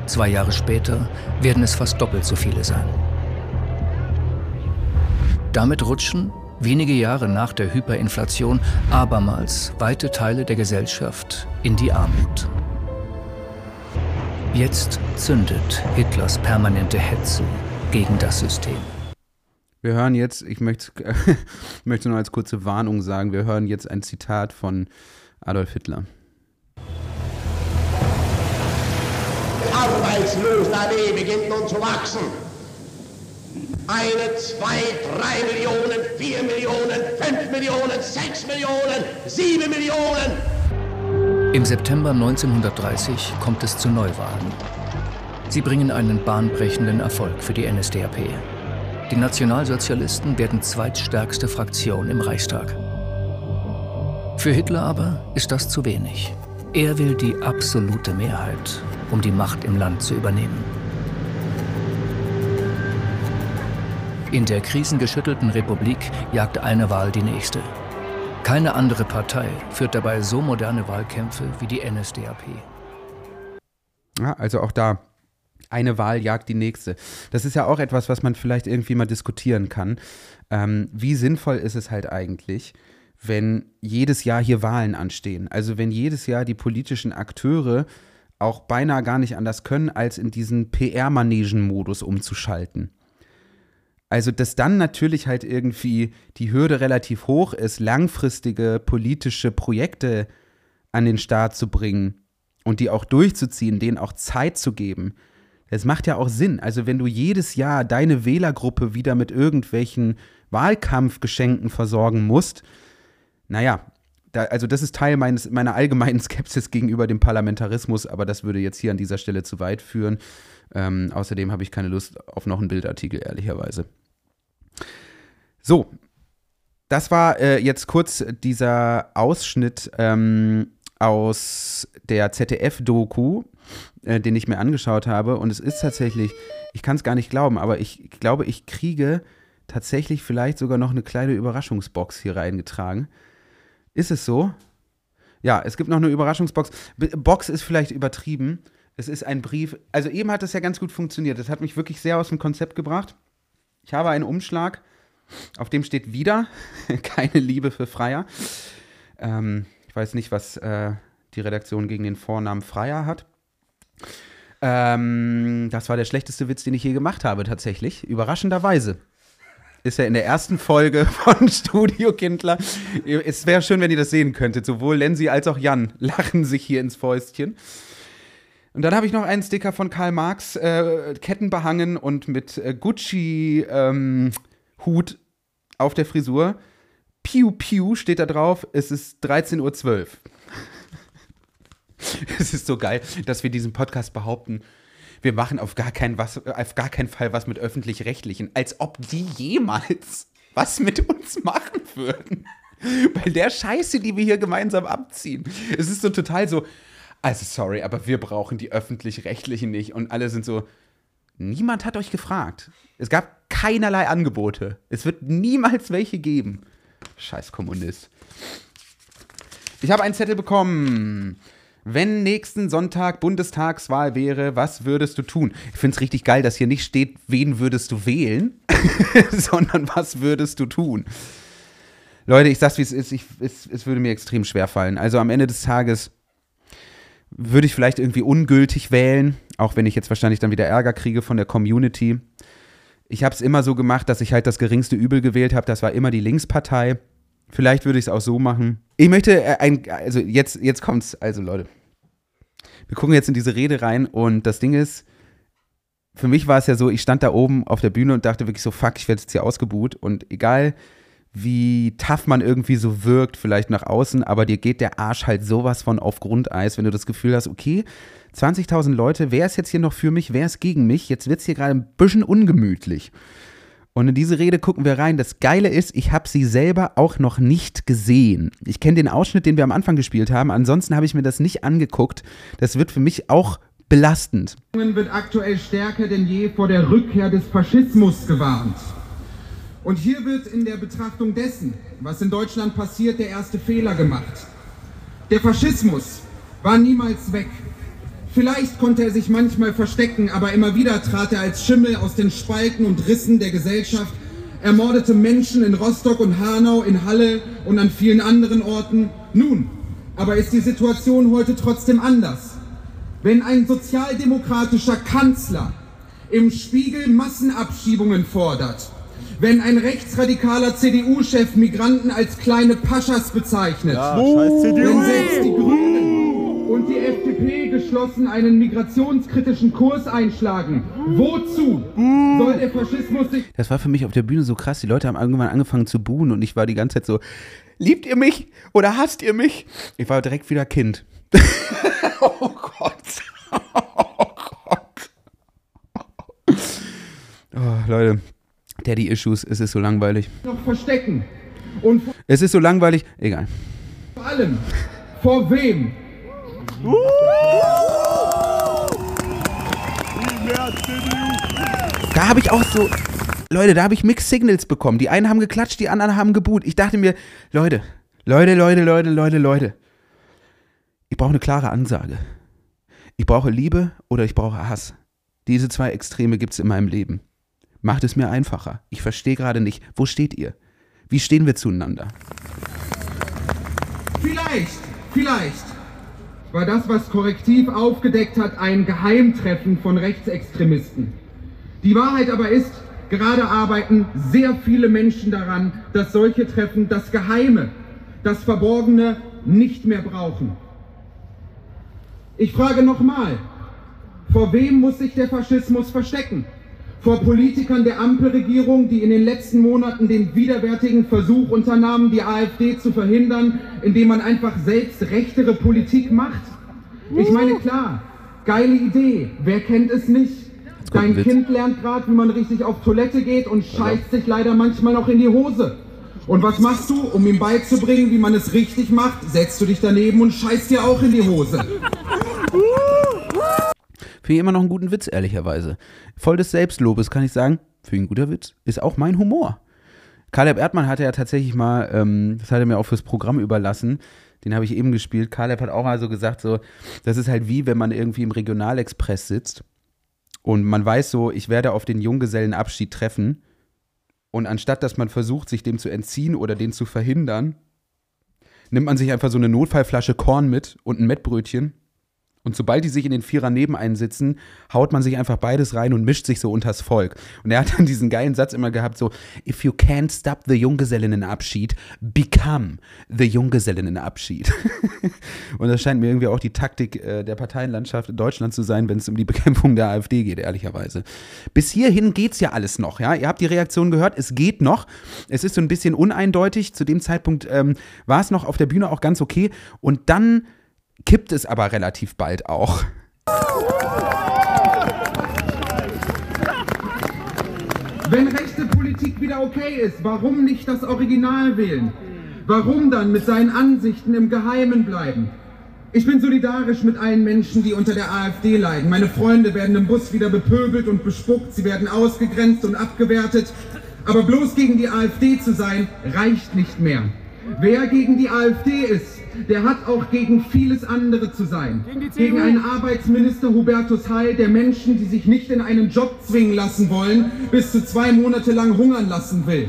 Zwei Jahre später werden es fast doppelt so viele sein. Damit rutschen, wenige Jahre nach der Hyperinflation, abermals weite Teile der Gesellschaft in die Armut. Jetzt zündet Hitlers permanente Hetze gegen das System. Wir hören jetzt, ich möchte, möchte nur als kurze Warnung sagen, wir hören jetzt ein Zitat von Adolf Hitler. Die Arbeitslosenallee beginnt nun zu wachsen. Eine, zwei, drei Millionen, vier Millionen, fünf Millionen, sechs Millionen, sieben Millionen. Im September 1930 kommt es zu Neuwahlen. Sie bringen einen bahnbrechenden Erfolg für die NSDAP. Die Nationalsozialisten werden zweitstärkste Fraktion im Reichstag. Für Hitler aber ist das zu wenig. Er will die absolute Mehrheit, um die Macht im Land zu übernehmen. In der krisengeschüttelten Republik jagt eine Wahl die nächste. Keine andere Partei führt dabei so moderne Wahlkämpfe wie die NSDAP. Ja, also auch da eine Wahl jagt die nächste. Das ist ja auch etwas, was man vielleicht irgendwie mal diskutieren kann. Ähm, wie sinnvoll ist es halt eigentlich, wenn jedes Jahr hier Wahlen anstehen? Also wenn jedes Jahr die politischen Akteure auch beinahe gar nicht anders können, als in diesen PR-Manegen-Modus umzuschalten. Also, dass dann natürlich halt irgendwie die Hürde relativ hoch ist, langfristige politische Projekte an den Start zu bringen und die auch durchzuziehen, denen auch Zeit zu geben, es macht ja auch Sinn. Also, wenn du jedes Jahr deine Wählergruppe wieder mit irgendwelchen Wahlkampfgeschenken versorgen musst, naja, da, also das ist Teil meines, meiner allgemeinen Skepsis gegenüber dem Parlamentarismus, aber das würde jetzt hier an dieser Stelle zu weit führen. Ähm, außerdem habe ich keine Lust auf noch einen Bildartikel, ehrlicherweise. So, das war äh, jetzt kurz dieser Ausschnitt ähm, aus der ZDF-Doku, äh, den ich mir angeschaut habe. Und es ist tatsächlich, ich kann es gar nicht glauben, aber ich glaube, ich kriege tatsächlich vielleicht sogar noch eine kleine Überraschungsbox hier reingetragen. Ist es so? Ja, es gibt noch eine Überraschungsbox. Box ist vielleicht übertrieben. Es ist ein Brief. Also eben hat das ja ganz gut funktioniert. Das hat mich wirklich sehr aus dem Konzept gebracht. Ich habe einen Umschlag, auf dem steht wieder keine Liebe für Freier. Ähm, ich weiß nicht, was äh, die Redaktion gegen den Vornamen Freier hat. Ähm, das war der schlechteste Witz, den ich je gemacht habe, tatsächlich. Überraschenderweise ist ja in der ersten Folge von Studio Kindler. Es wäre schön, wenn ihr das sehen könntet. Sowohl Lenzi als auch Jan lachen sich hier ins Fäustchen. Und dann habe ich noch einen Sticker von Karl Marx, äh, Kettenbehangen und mit äh, Gucci-Hut ähm, auf der Frisur. Piu Piu steht da drauf, es ist 13.12 Uhr. es ist so geil, dass wir diesen Podcast behaupten, wir machen auf gar, keinen was, auf gar keinen Fall was mit öffentlich-rechtlichen, als ob die jemals was mit uns machen würden. Bei der Scheiße, die wir hier gemeinsam abziehen. Es ist so total so, also sorry, aber wir brauchen die öffentlich-rechtlichen nicht. Und alle sind so, niemand hat euch gefragt. Es gab keinerlei Angebote. Es wird niemals welche geben. Scheiß Kommunist. Ich habe einen Zettel bekommen. Wenn nächsten Sonntag Bundestagswahl wäre, was würdest du tun? Ich finde es richtig geil, dass hier nicht steht, wen würdest du wählen, sondern was würdest du tun? Leute, ich sag's wie es ist, es würde mir extrem schwer fallen. Also am Ende des Tages würde ich vielleicht irgendwie ungültig wählen, auch wenn ich jetzt wahrscheinlich dann wieder Ärger kriege von der Community. Ich habe es immer so gemacht, dass ich halt das geringste Übel gewählt habe. Das war immer die Linkspartei. Vielleicht würde ich es auch so machen. Ich möchte äh, ein, also jetzt, jetzt kommt's, also Leute. Wir gucken jetzt in diese Rede rein und das Ding ist, für mich war es ja so, ich stand da oben auf der Bühne und dachte wirklich so, fuck, ich werde jetzt hier ausgebuht und egal wie tough man irgendwie so wirkt, vielleicht nach außen, aber dir geht der Arsch halt sowas von auf Grundeis, wenn du das Gefühl hast, okay, 20.000 Leute, wer ist jetzt hier noch für mich, wer ist gegen mich? Jetzt wird es hier gerade ein bisschen ungemütlich. Und in diese Rede gucken wir rein. Das Geile ist, ich habe sie selber auch noch nicht gesehen. Ich kenne den Ausschnitt, den wir am Anfang gespielt haben. Ansonsten habe ich mir das nicht angeguckt. Das wird für mich auch belastend. wird aktuell stärker denn je vor der Rückkehr des Faschismus gewarnt. Und hier wird in der Betrachtung dessen, was in Deutschland passiert, der erste Fehler gemacht. Der Faschismus war niemals weg. Vielleicht konnte er sich manchmal verstecken, aber immer wieder trat er als Schimmel aus den Spalten und Rissen der Gesellschaft, ermordete Menschen in Rostock und Hanau, in Halle und an vielen anderen Orten. Nun, aber ist die Situation heute trotzdem anders. Wenn ein sozialdemokratischer Kanzler im Spiegel Massenabschiebungen fordert, wenn ein rechtsradikaler CDU-Chef Migranten als kleine Paschas bezeichnet, ja, wenn selbst die Grünen und die FDP geschlossen einen migrationskritischen Kurs einschlagen. Wozu soll der Faschismus sich. Das war für mich auf der Bühne so krass. Die Leute haben irgendwann angefangen zu buhen und ich war die ganze Zeit so: Liebt ihr mich oder hasst ihr mich? Ich war direkt wieder Kind. oh Gott. Oh Gott. Oh, Leute. Daddy Issues, es ist so langweilig. Noch verstecken. Und es ist so langweilig. Egal. Vor allem, vor wem da habe ich auch so, Leute, da habe ich Mixed Signals bekommen. Die einen haben geklatscht, die anderen haben geboot. Ich dachte mir, Leute, Leute, Leute, Leute, Leute, Leute. Ich brauche eine klare Ansage. Ich brauche Liebe oder ich brauche Hass. Diese zwei Extreme gibt es in meinem Leben. Macht es mir einfacher. Ich verstehe gerade nicht, wo steht ihr? Wie stehen wir zueinander? Vielleicht, vielleicht war das, was Korrektiv aufgedeckt hat, ein Geheimtreffen von Rechtsextremisten. Die Wahrheit aber ist, gerade arbeiten sehr viele Menschen daran, dass solche Treffen das Geheime, das Verborgene nicht mehr brauchen. Ich frage nochmal, vor wem muss sich der Faschismus verstecken? Vor Politikern der Ampelregierung, die in den letzten Monaten den widerwärtigen Versuch unternahmen, die AfD zu verhindern, indem man einfach selbst rechtere Politik macht? Ich meine, klar, geile Idee, wer kennt es nicht? Dein. Kind lernt gerade, wie man richtig auf Toilette geht und scheißt sich leider manchmal noch in die Hose. Und was machst du, um ihm beizubringen, wie man es richtig macht? Setzt du dich daneben und scheißt dir auch in die Hose. Finde ich immer noch einen guten Witz, ehrlicherweise. Voll des Selbstlobes kann ich sagen, für ein guter Witz. Ist auch mein Humor. Caleb Erdmann hatte ja tatsächlich mal, ähm, das hat er mir auch fürs Programm überlassen, den habe ich eben gespielt. Caleb hat auch mal so gesagt, so, das ist halt wie, wenn man irgendwie im Regionalexpress sitzt und man weiß so, ich werde auf den Junggesellenabschied treffen und anstatt, dass man versucht, sich dem zu entziehen oder den zu verhindern, nimmt man sich einfach so eine Notfallflasche Korn mit und ein Mettbrötchen und sobald die sich in den Vierer neben einen sitzen, haut man sich einfach beides rein und mischt sich so unters Volk. Und er hat dann diesen geilen Satz immer gehabt, so, if you can't stop the Junggesellinnenabschied, become the Junggesellinnenabschied. und das scheint mir irgendwie auch die Taktik äh, der Parteienlandschaft in Deutschland zu sein, wenn es um die Bekämpfung der AfD geht, ehrlicherweise. Bis hierhin geht's ja alles noch, ja. Ihr habt die Reaktion gehört, es geht noch. Es ist so ein bisschen uneindeutig. Zu dem Zeitpunkt ähm, war es noch auf der Bühne auch ganz okay. Und dann kippt es aber relativ bald auch. Wenn rechte Politik wieder okay ist, warum nicht das Original wählen? Warum dann mit seinen Ansichten im Geheimen bleiben? Ich bin solidarisch mit allen Menschen, die unter der AfD leiden. Meine Freunde werden im Bus wieder bepöbelt und bespuckt, sie werden ausgegrenzt und abgewertet. Aber bloß gegen die AfD zu sein, reicht nicht mehr. Wer gegen die AfD ist, der hat auch gegen vieles andere zu sein. Gegen einen Arbeitsminister Hubertus Heil, der Menschen, die sich nicht in einen Job zwingen lassen wollen, bis zu zwei Monate lang hungern lassen will.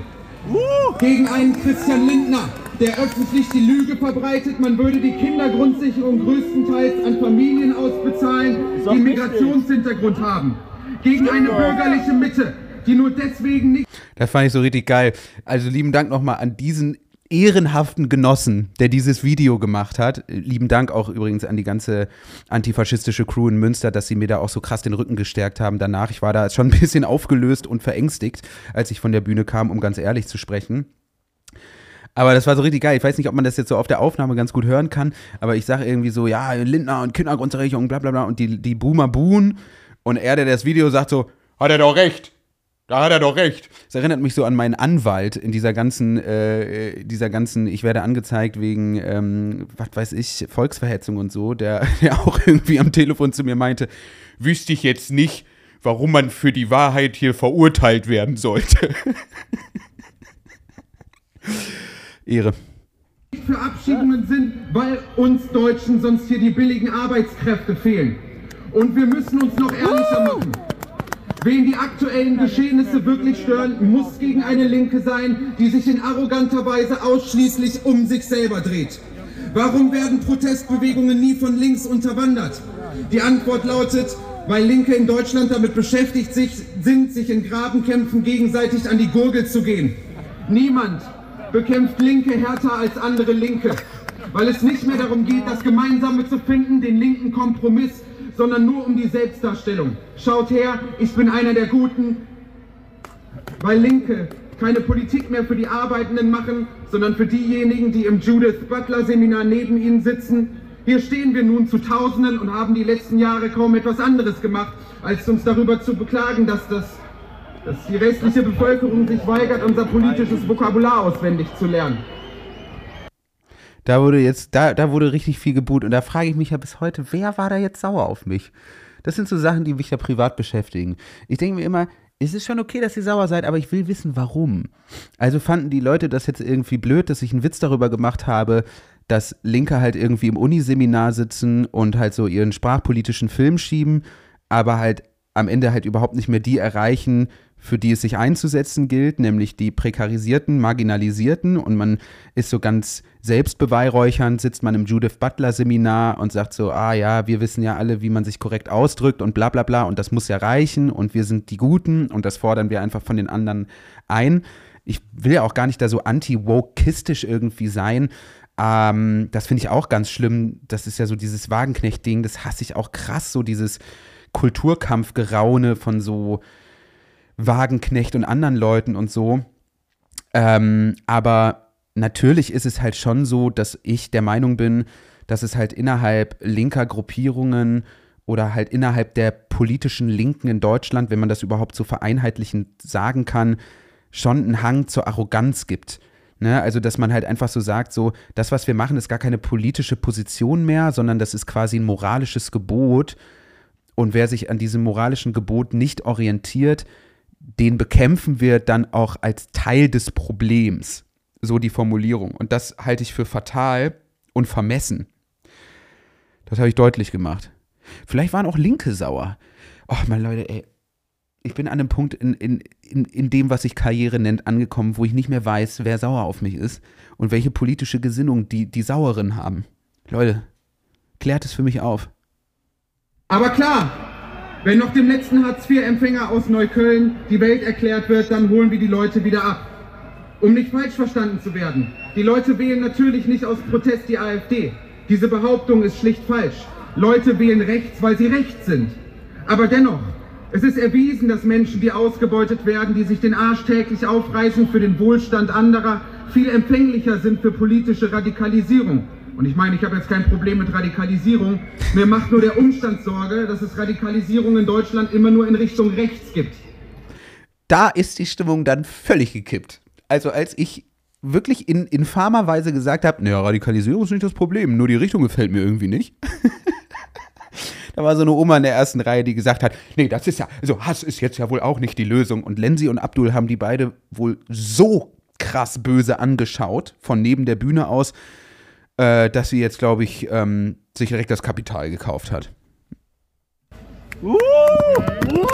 Gegen einen Christian Lindner, der öffentlich die Lüge verbreitet, man würde die Kindergrundsicherung größtenteils an Familien ausbezahlen, die Migrationshintergrund haben. Gegen eine bürgerliche Mitte, die nur deswegen nicht Das fand ich so richtig geil. Also lieben Dank nochmal an diesen ehrenhaften Genossen, der dieses Video gemacht hat. Lieben Dank auch übrigens an die ganze antifaschistische Crew in Münster, dass sie mir da auch so krass den Rücken gestärkt haben danach. Ich war da schon ein bisschen aufgelöst und verängstigt, als ich von der Bühne kam, um ganz ehrlich zu sprechen. Aber das war so richtig geil. Ich weiß nicht, ob man das jetzt so auf der Aufnahme ganz gut hören kann, aber ich sage irgendwie so, ja, Lindner und Kindergrundsicherung, bla bla bla und die, die Boomer buhen und er, der das Video sagt so, hat er doch recht. Da hat er doch recht. Das erinnert mich so an meinen Anwalt in dieser ganzen, äh, dieser ganzen, ich werde angezeigt wegen, ähm, was weiß ich, Volksverhetzung und so, der, der auch irgendwie am Telefon zu mir meinte, wüsste ich jetzt nicht, warum man für die Wahrheit hier verurteilt werden sollte. Ehre. Verabschiedungen sind, weil uns Deutschen sonst hier die billigen Arbeitskräfte fehlen. Und wir müssen uns noch ehrlicher machen. Wen die aktuellen Geschehnisse wirklich stören, muss gegen eine Linke sein, die sich in arroganter Weise ausschließlich um sich selber dreht. Warum werden Protestbewegungen nie von links unterwandert? Die Antwort lautet, weil Linke in Deutschland damit beschäftigt sich, sind, sich in Grabenkämpfen gegenseitig an die Gurgel zu gehen. Niemand bekämpft Linke härter als andere Linke, weil es nicht mehr darum geht, das Gemeinsame zu finden, den linken Kompromiss, sondern nur um die Selbstdarstellung. Schaut her, ich bin einer der Guten, weil Linke keine Politik mehr für die Arbeitenden machen, sondern für diejenigen, die im Judith Butler Seminar neben ihnen sitzen. Hier stehen wir nun zu Tausenden und haben die letzten Jahre kaum etwas anderes gemacht, als uns darüber zu beklagen, dass, das, dass die restliche Bevölkerung sich weigert, unser politisches Vokabular auswendig zu lernen. Da wurde jetzt, da, da wurde richtig viel geboot und da frage ich mich ja bis heute, wer war da jetzt sauer auf mich? Das sind so Sachen, die mich da privat beschäftigen. Ich denke mir immer, es ist schon okay, dass ihr sauer seid, aber ich will wissen, warum. Also fanden die Leute das jetzt irgendwie blöd, dass ich einen Witz darüber gemacht habe, dass Linke halt irgendwie im Uniseminar sitzen und halt so ihren sprachpolitischen Film schieben, aber halt am Ende halt überhaupt nicht mehr die erreichen, für die es sich einzusetzen gilt, nämlich die prekarisierten, marginalisierten und man ist so ganz selbstbeweihräuchernd, sitzt man im Judith Butler Seminar und sagt so, ah ja, wir wissen ja alle, wie man sich korrekt ausdrückt und bla bla bla und das muss ja reichen und wir sind die Guten und das fordern wir einfach von den anderen ein. Ich will ja auch gar nicht da so anti-wokistisch irgendwie sein, ähm, das finde ich auch ganz schlimm. Das ist ja so dieses Wagenknecht-Ding, das hasse ich auch krass, so dieses Kulturkampfgeraune von so Wagenknecht und anderen Leuten und so. Ähm, aber natürlich ist es halt schon so, dass ich der Meinung bin, dass es halt innerhalb linker Gruppierungen oder halt innerhalb der politischen Linken in Deutschland, wenn man das überhaupt so vereinheitlichen sagen kann, schon einen Hang zur Arroganz gibt. Ne? Also, dass man halt einfach so sagt, so, das, was wir machen, ist gar keine politische Position mehr, sondern das ist quasi ein moralisches Gebot. Und wer sich an diesem moralischen Gebot nicht orientiert, den bekämpfen wir dann auch als Teil des Problems. So die Formulierung. Und das halte ich für fatal und vermessen. Das habe ich deutlich gemacht. Vielleicht waren auch Linke sauer. Ach, meine Leute, ey. Ich bin an einem Punkt in, in, in, in dem, was sich Karriere nennt, angekommen, wo ich nicht mehr weiß, wer sauer auf mich ist und welche politische Gesinnung die, die Saueren haben. Leute, klärt es für mich auf. Aber klar, wenn noch dem letzten Hartz-IV-Empfänger aus Neukölln die Welt erklärt wird, dann holen wir die Leute wieder ab. Um nicht falsch verstanden zu werden. Die Leute wählen natürlich nicht aus Protest die AfD. Diese Behauptung ist schlicht falsch. Leute wählen rechts, weil sie rechts sind. Aber dennoch, es ist erwiesen, dass Menschen, die ausgebeutet werden, die sich den Arsch täglich aufreißen für den Wohlstand anderer, viel empfänglicher sind für politische Radikalisierung. Und ich meine, ich habe jetzt kein Problem mit Radikalisierung. Mir macht nur der Umstand Sorge, dass es Radikalisierung in Deutschland immer nur in Richtung rechts gibt. Da ist die Stimmung dann völlig gekippt. Also als ich wirklich in infamer Weise gesagt habe, naja, Radikalisierung ist nicht das Problem, nur die Richtung gefällt mir irgendwie nicht. da war so eine Oma in der ersten Reihe, die gesagt hat, nee, das ist ja, also Hass ist jetzt ja wohl auch nicht die Lösung. Und Lenzi und Abdul haben die beide wohl so krass böse angeschaut, von neben der Bühne aus, äh, dass sie jetzt, glaube ich, ähm, sich direkt das Kapital gekauft hat. Uh, uh.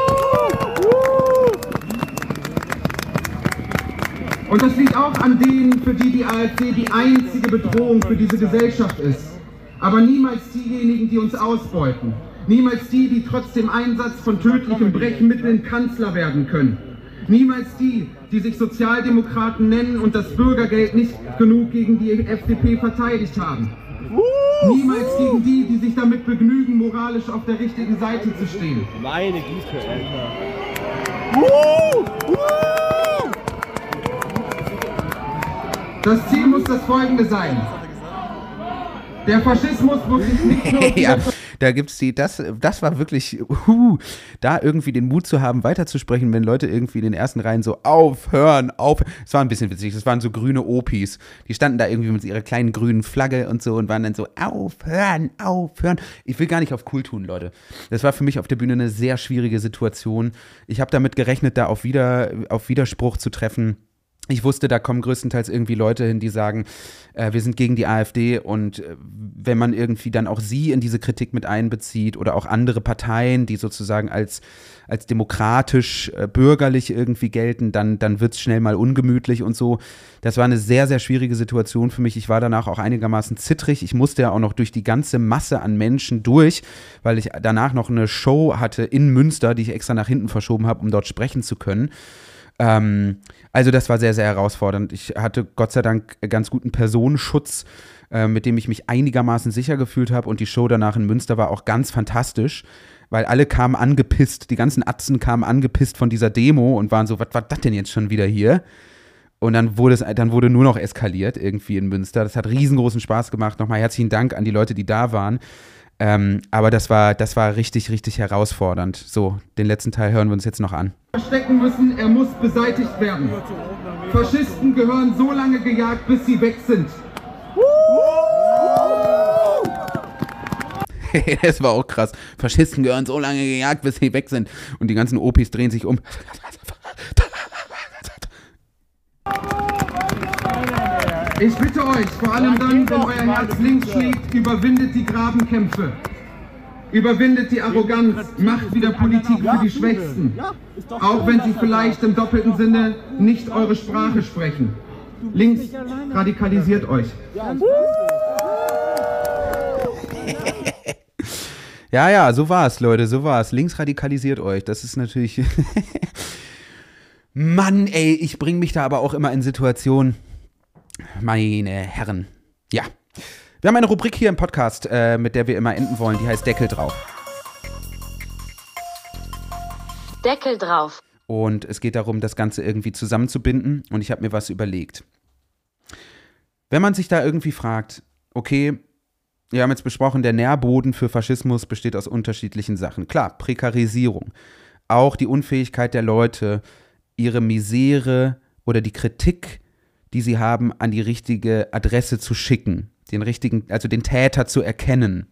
Und das liegt auch an denen, für die die AfD die einzige Bedrohung für diese Gesellschaft ist. Aber niemals diejenigen, die uns ausbeuten. Niemals die, die trotz dem Einsatz von tödlichen Brechmitteln Kanzler werden können. Niemals die, die sich Sozialdemokraten nennen und das Bürgergeld nicht genug gegen die FDP verteidigt haben. Niemals gegen die, die sich damit begnügen, moralisch auf der richtigen Seite zu stehen. Meine Güte, Alter. Das Ziel muss das folgende sein. Der Faschismus muss sich nicht nur. da gibt's die, das, das war wirklich, uh, da irgendwie den Mut zu haben, weiterzusprechen, wenn Leute irgendwie in den ersten Reihen so aufhören, auf. Es war ein bisschen witzig, das waren so grüne Opis. Die standen da irgendwie mit ihrer kleinen grünen Flagge und so und waren dann so, aufhören, aufhören. Ich will gar nicht auf cool tun, Leute. Das war für mich auf der Bühne eine sehr schwierige Situation. Ich habe damit gerechnet, da auf, Wider, auf Widerspruch zu treffen ich wusste, da kommen größtenteils irgendwie Leute hin, die sagen, äh, wir sind gegen die AfD und äh, wenn man irgendwie dann auch sie in diese Kritik mit einbezieht oder auch andere Parteien, die sozusagen als, als demokratisch, äh, bürgerlich irgendwie gelten, dann, dann wird es schnell mal ungemütlich und so. Das war eine sehr, sehr schwierige Situation für mich. Ich war danach auch einigermaßen zittrig. Ich musste ja auch noch durch die ganze Masse an Menschen durch, weil ich danach noch eine Show hatte in Münster, die ich extra nach hinten verschoben habe, um dort sprechen zu können. Ähm, also das war sehr, sehr herausfordernd. Ich hatte Gott sei Dank ganz guten Personenschutz, äh, mit dem ich mich einigermaßen sicher gefühlt habe. Und die Show danach in Münster war auch ganz fantastisch, weil alle kamen angepisst, die ganzen Atzen kamen angepisst von dieser Demo und waren so, was war das denn jetzt schon wieder hier? Und dann wurde es, dann wurde nur noch eskaliert irgendwie in Münster. Das hat riesengroßen Spaß gemacht. Nochmal herzlichen Dank an die Leute, die da waren. Ähm, aber das war, das war richtig, richtig herausfordernd. So, den letzten Teil hören wir uns jetzt noch an. Verstecken müssen, er muss beseitigt werden. Faschisten gehören so lange gejagt, bis sie weg sind. das war auch krass. Faschisten gehören so lange gejagt, bis sie weg sind. Und die ganzen Opis drehen sich um. Ich bitte euch, vor allem dann, wenn euer Herz links schlägt, überwindet die Grabenkämpfe. Überwindet die Arroganz, macht wieder Politik für die Schwächsten. Auch wenn sie vielleicht im doppelten Sinne nicht eure Sprache sprechen. Links radikalisiert euch. Ja, ja, so war es, Leute, so war es. Links radikalisiert euch. Das ist natürlich. Mann, ey, ich bringe mich da aber auch immer in Situationen, meine Herren. Ja. Wir haben eine Rubrik hier im Podcast, äh, mit der wir immer enden wollen, die heißt Deckel drauf. Deckel drauf. Und es geht darum, das Ganze irgendwie zusammenzubinden. Und ich habe mir was überlegt. Wenn man sich da irgendwie fragt, okay, wir haben jetzt besprochen, der Nährboden für Faschismus besteht aus unterschiedlichen Sachen. Klar, Prekarisierung, auch die Unfähigkeit der Leute, ihre Misere oder die Kritik, die sie haben, an die richtige Adresse zu schicken, den richtigen, also den Täter zu erkennen.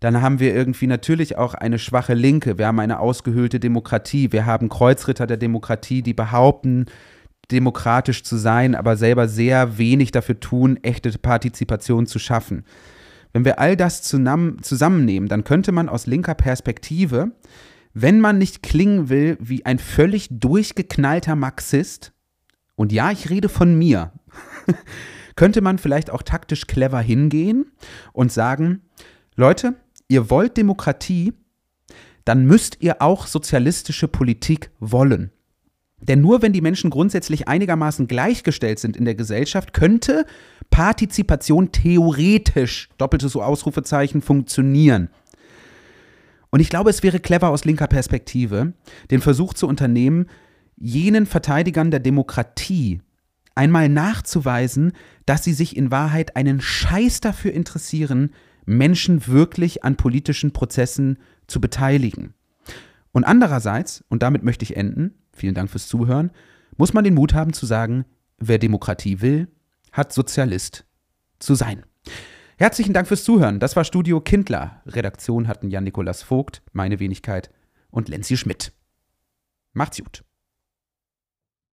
Dann haben wir irgendwie natürlich auch eine schwache Linke. Wir haben eine ausgehöhlte Demokratie. Wir haben Kreuzritter der Demokratie, die behaupten, demokratisch zu sein, aber selber sehr wenig dafür tun, echte Partizipation zu schaffen. Wenn wir all das zusammennehmen, dann könnte man aus linker Perspektive, wenn man nicht klingen will wie ein völlig durchgeknallter Marxist, und ja, ich rede von mir, könnte man vielleicht auch taktisch clever hingehen und sagen, Leute, ihr wollt Demokratie, dann müsst ihr auch sozialistische Politik wollen. Denn nur wenn die Menschen grundsätzlich einigermaßen gleichgestellt sind in der Gesellschaft, könnte Partizipation theoretisch, doppeltes Ausrufezeichen, funktionieren. Und ich glaube, es wäre clever aus linker Perspektive, den Versuch zu unternehmen, jenen Verteidigern der Demokratie einmal nachzuweisen, dass sie sich in Wahrheit einen Scheiß dafür interessieren, Menschen wirklich an politischen Prozessen zu beteiligen. Und andererseits, und damit möchte ich enden, vielen Dank fürs Zuhören, muss man den Mut haben zu sagen, wer Demokratie will, hat Sozialist zu sein. Herzlichen Dank fürs Zuhören. Das war Studio Kindler. Redaktion hatten Jan-Nikolas Vogt, meine Wenigkeit und Lenzi Schmidt. Macht's gut.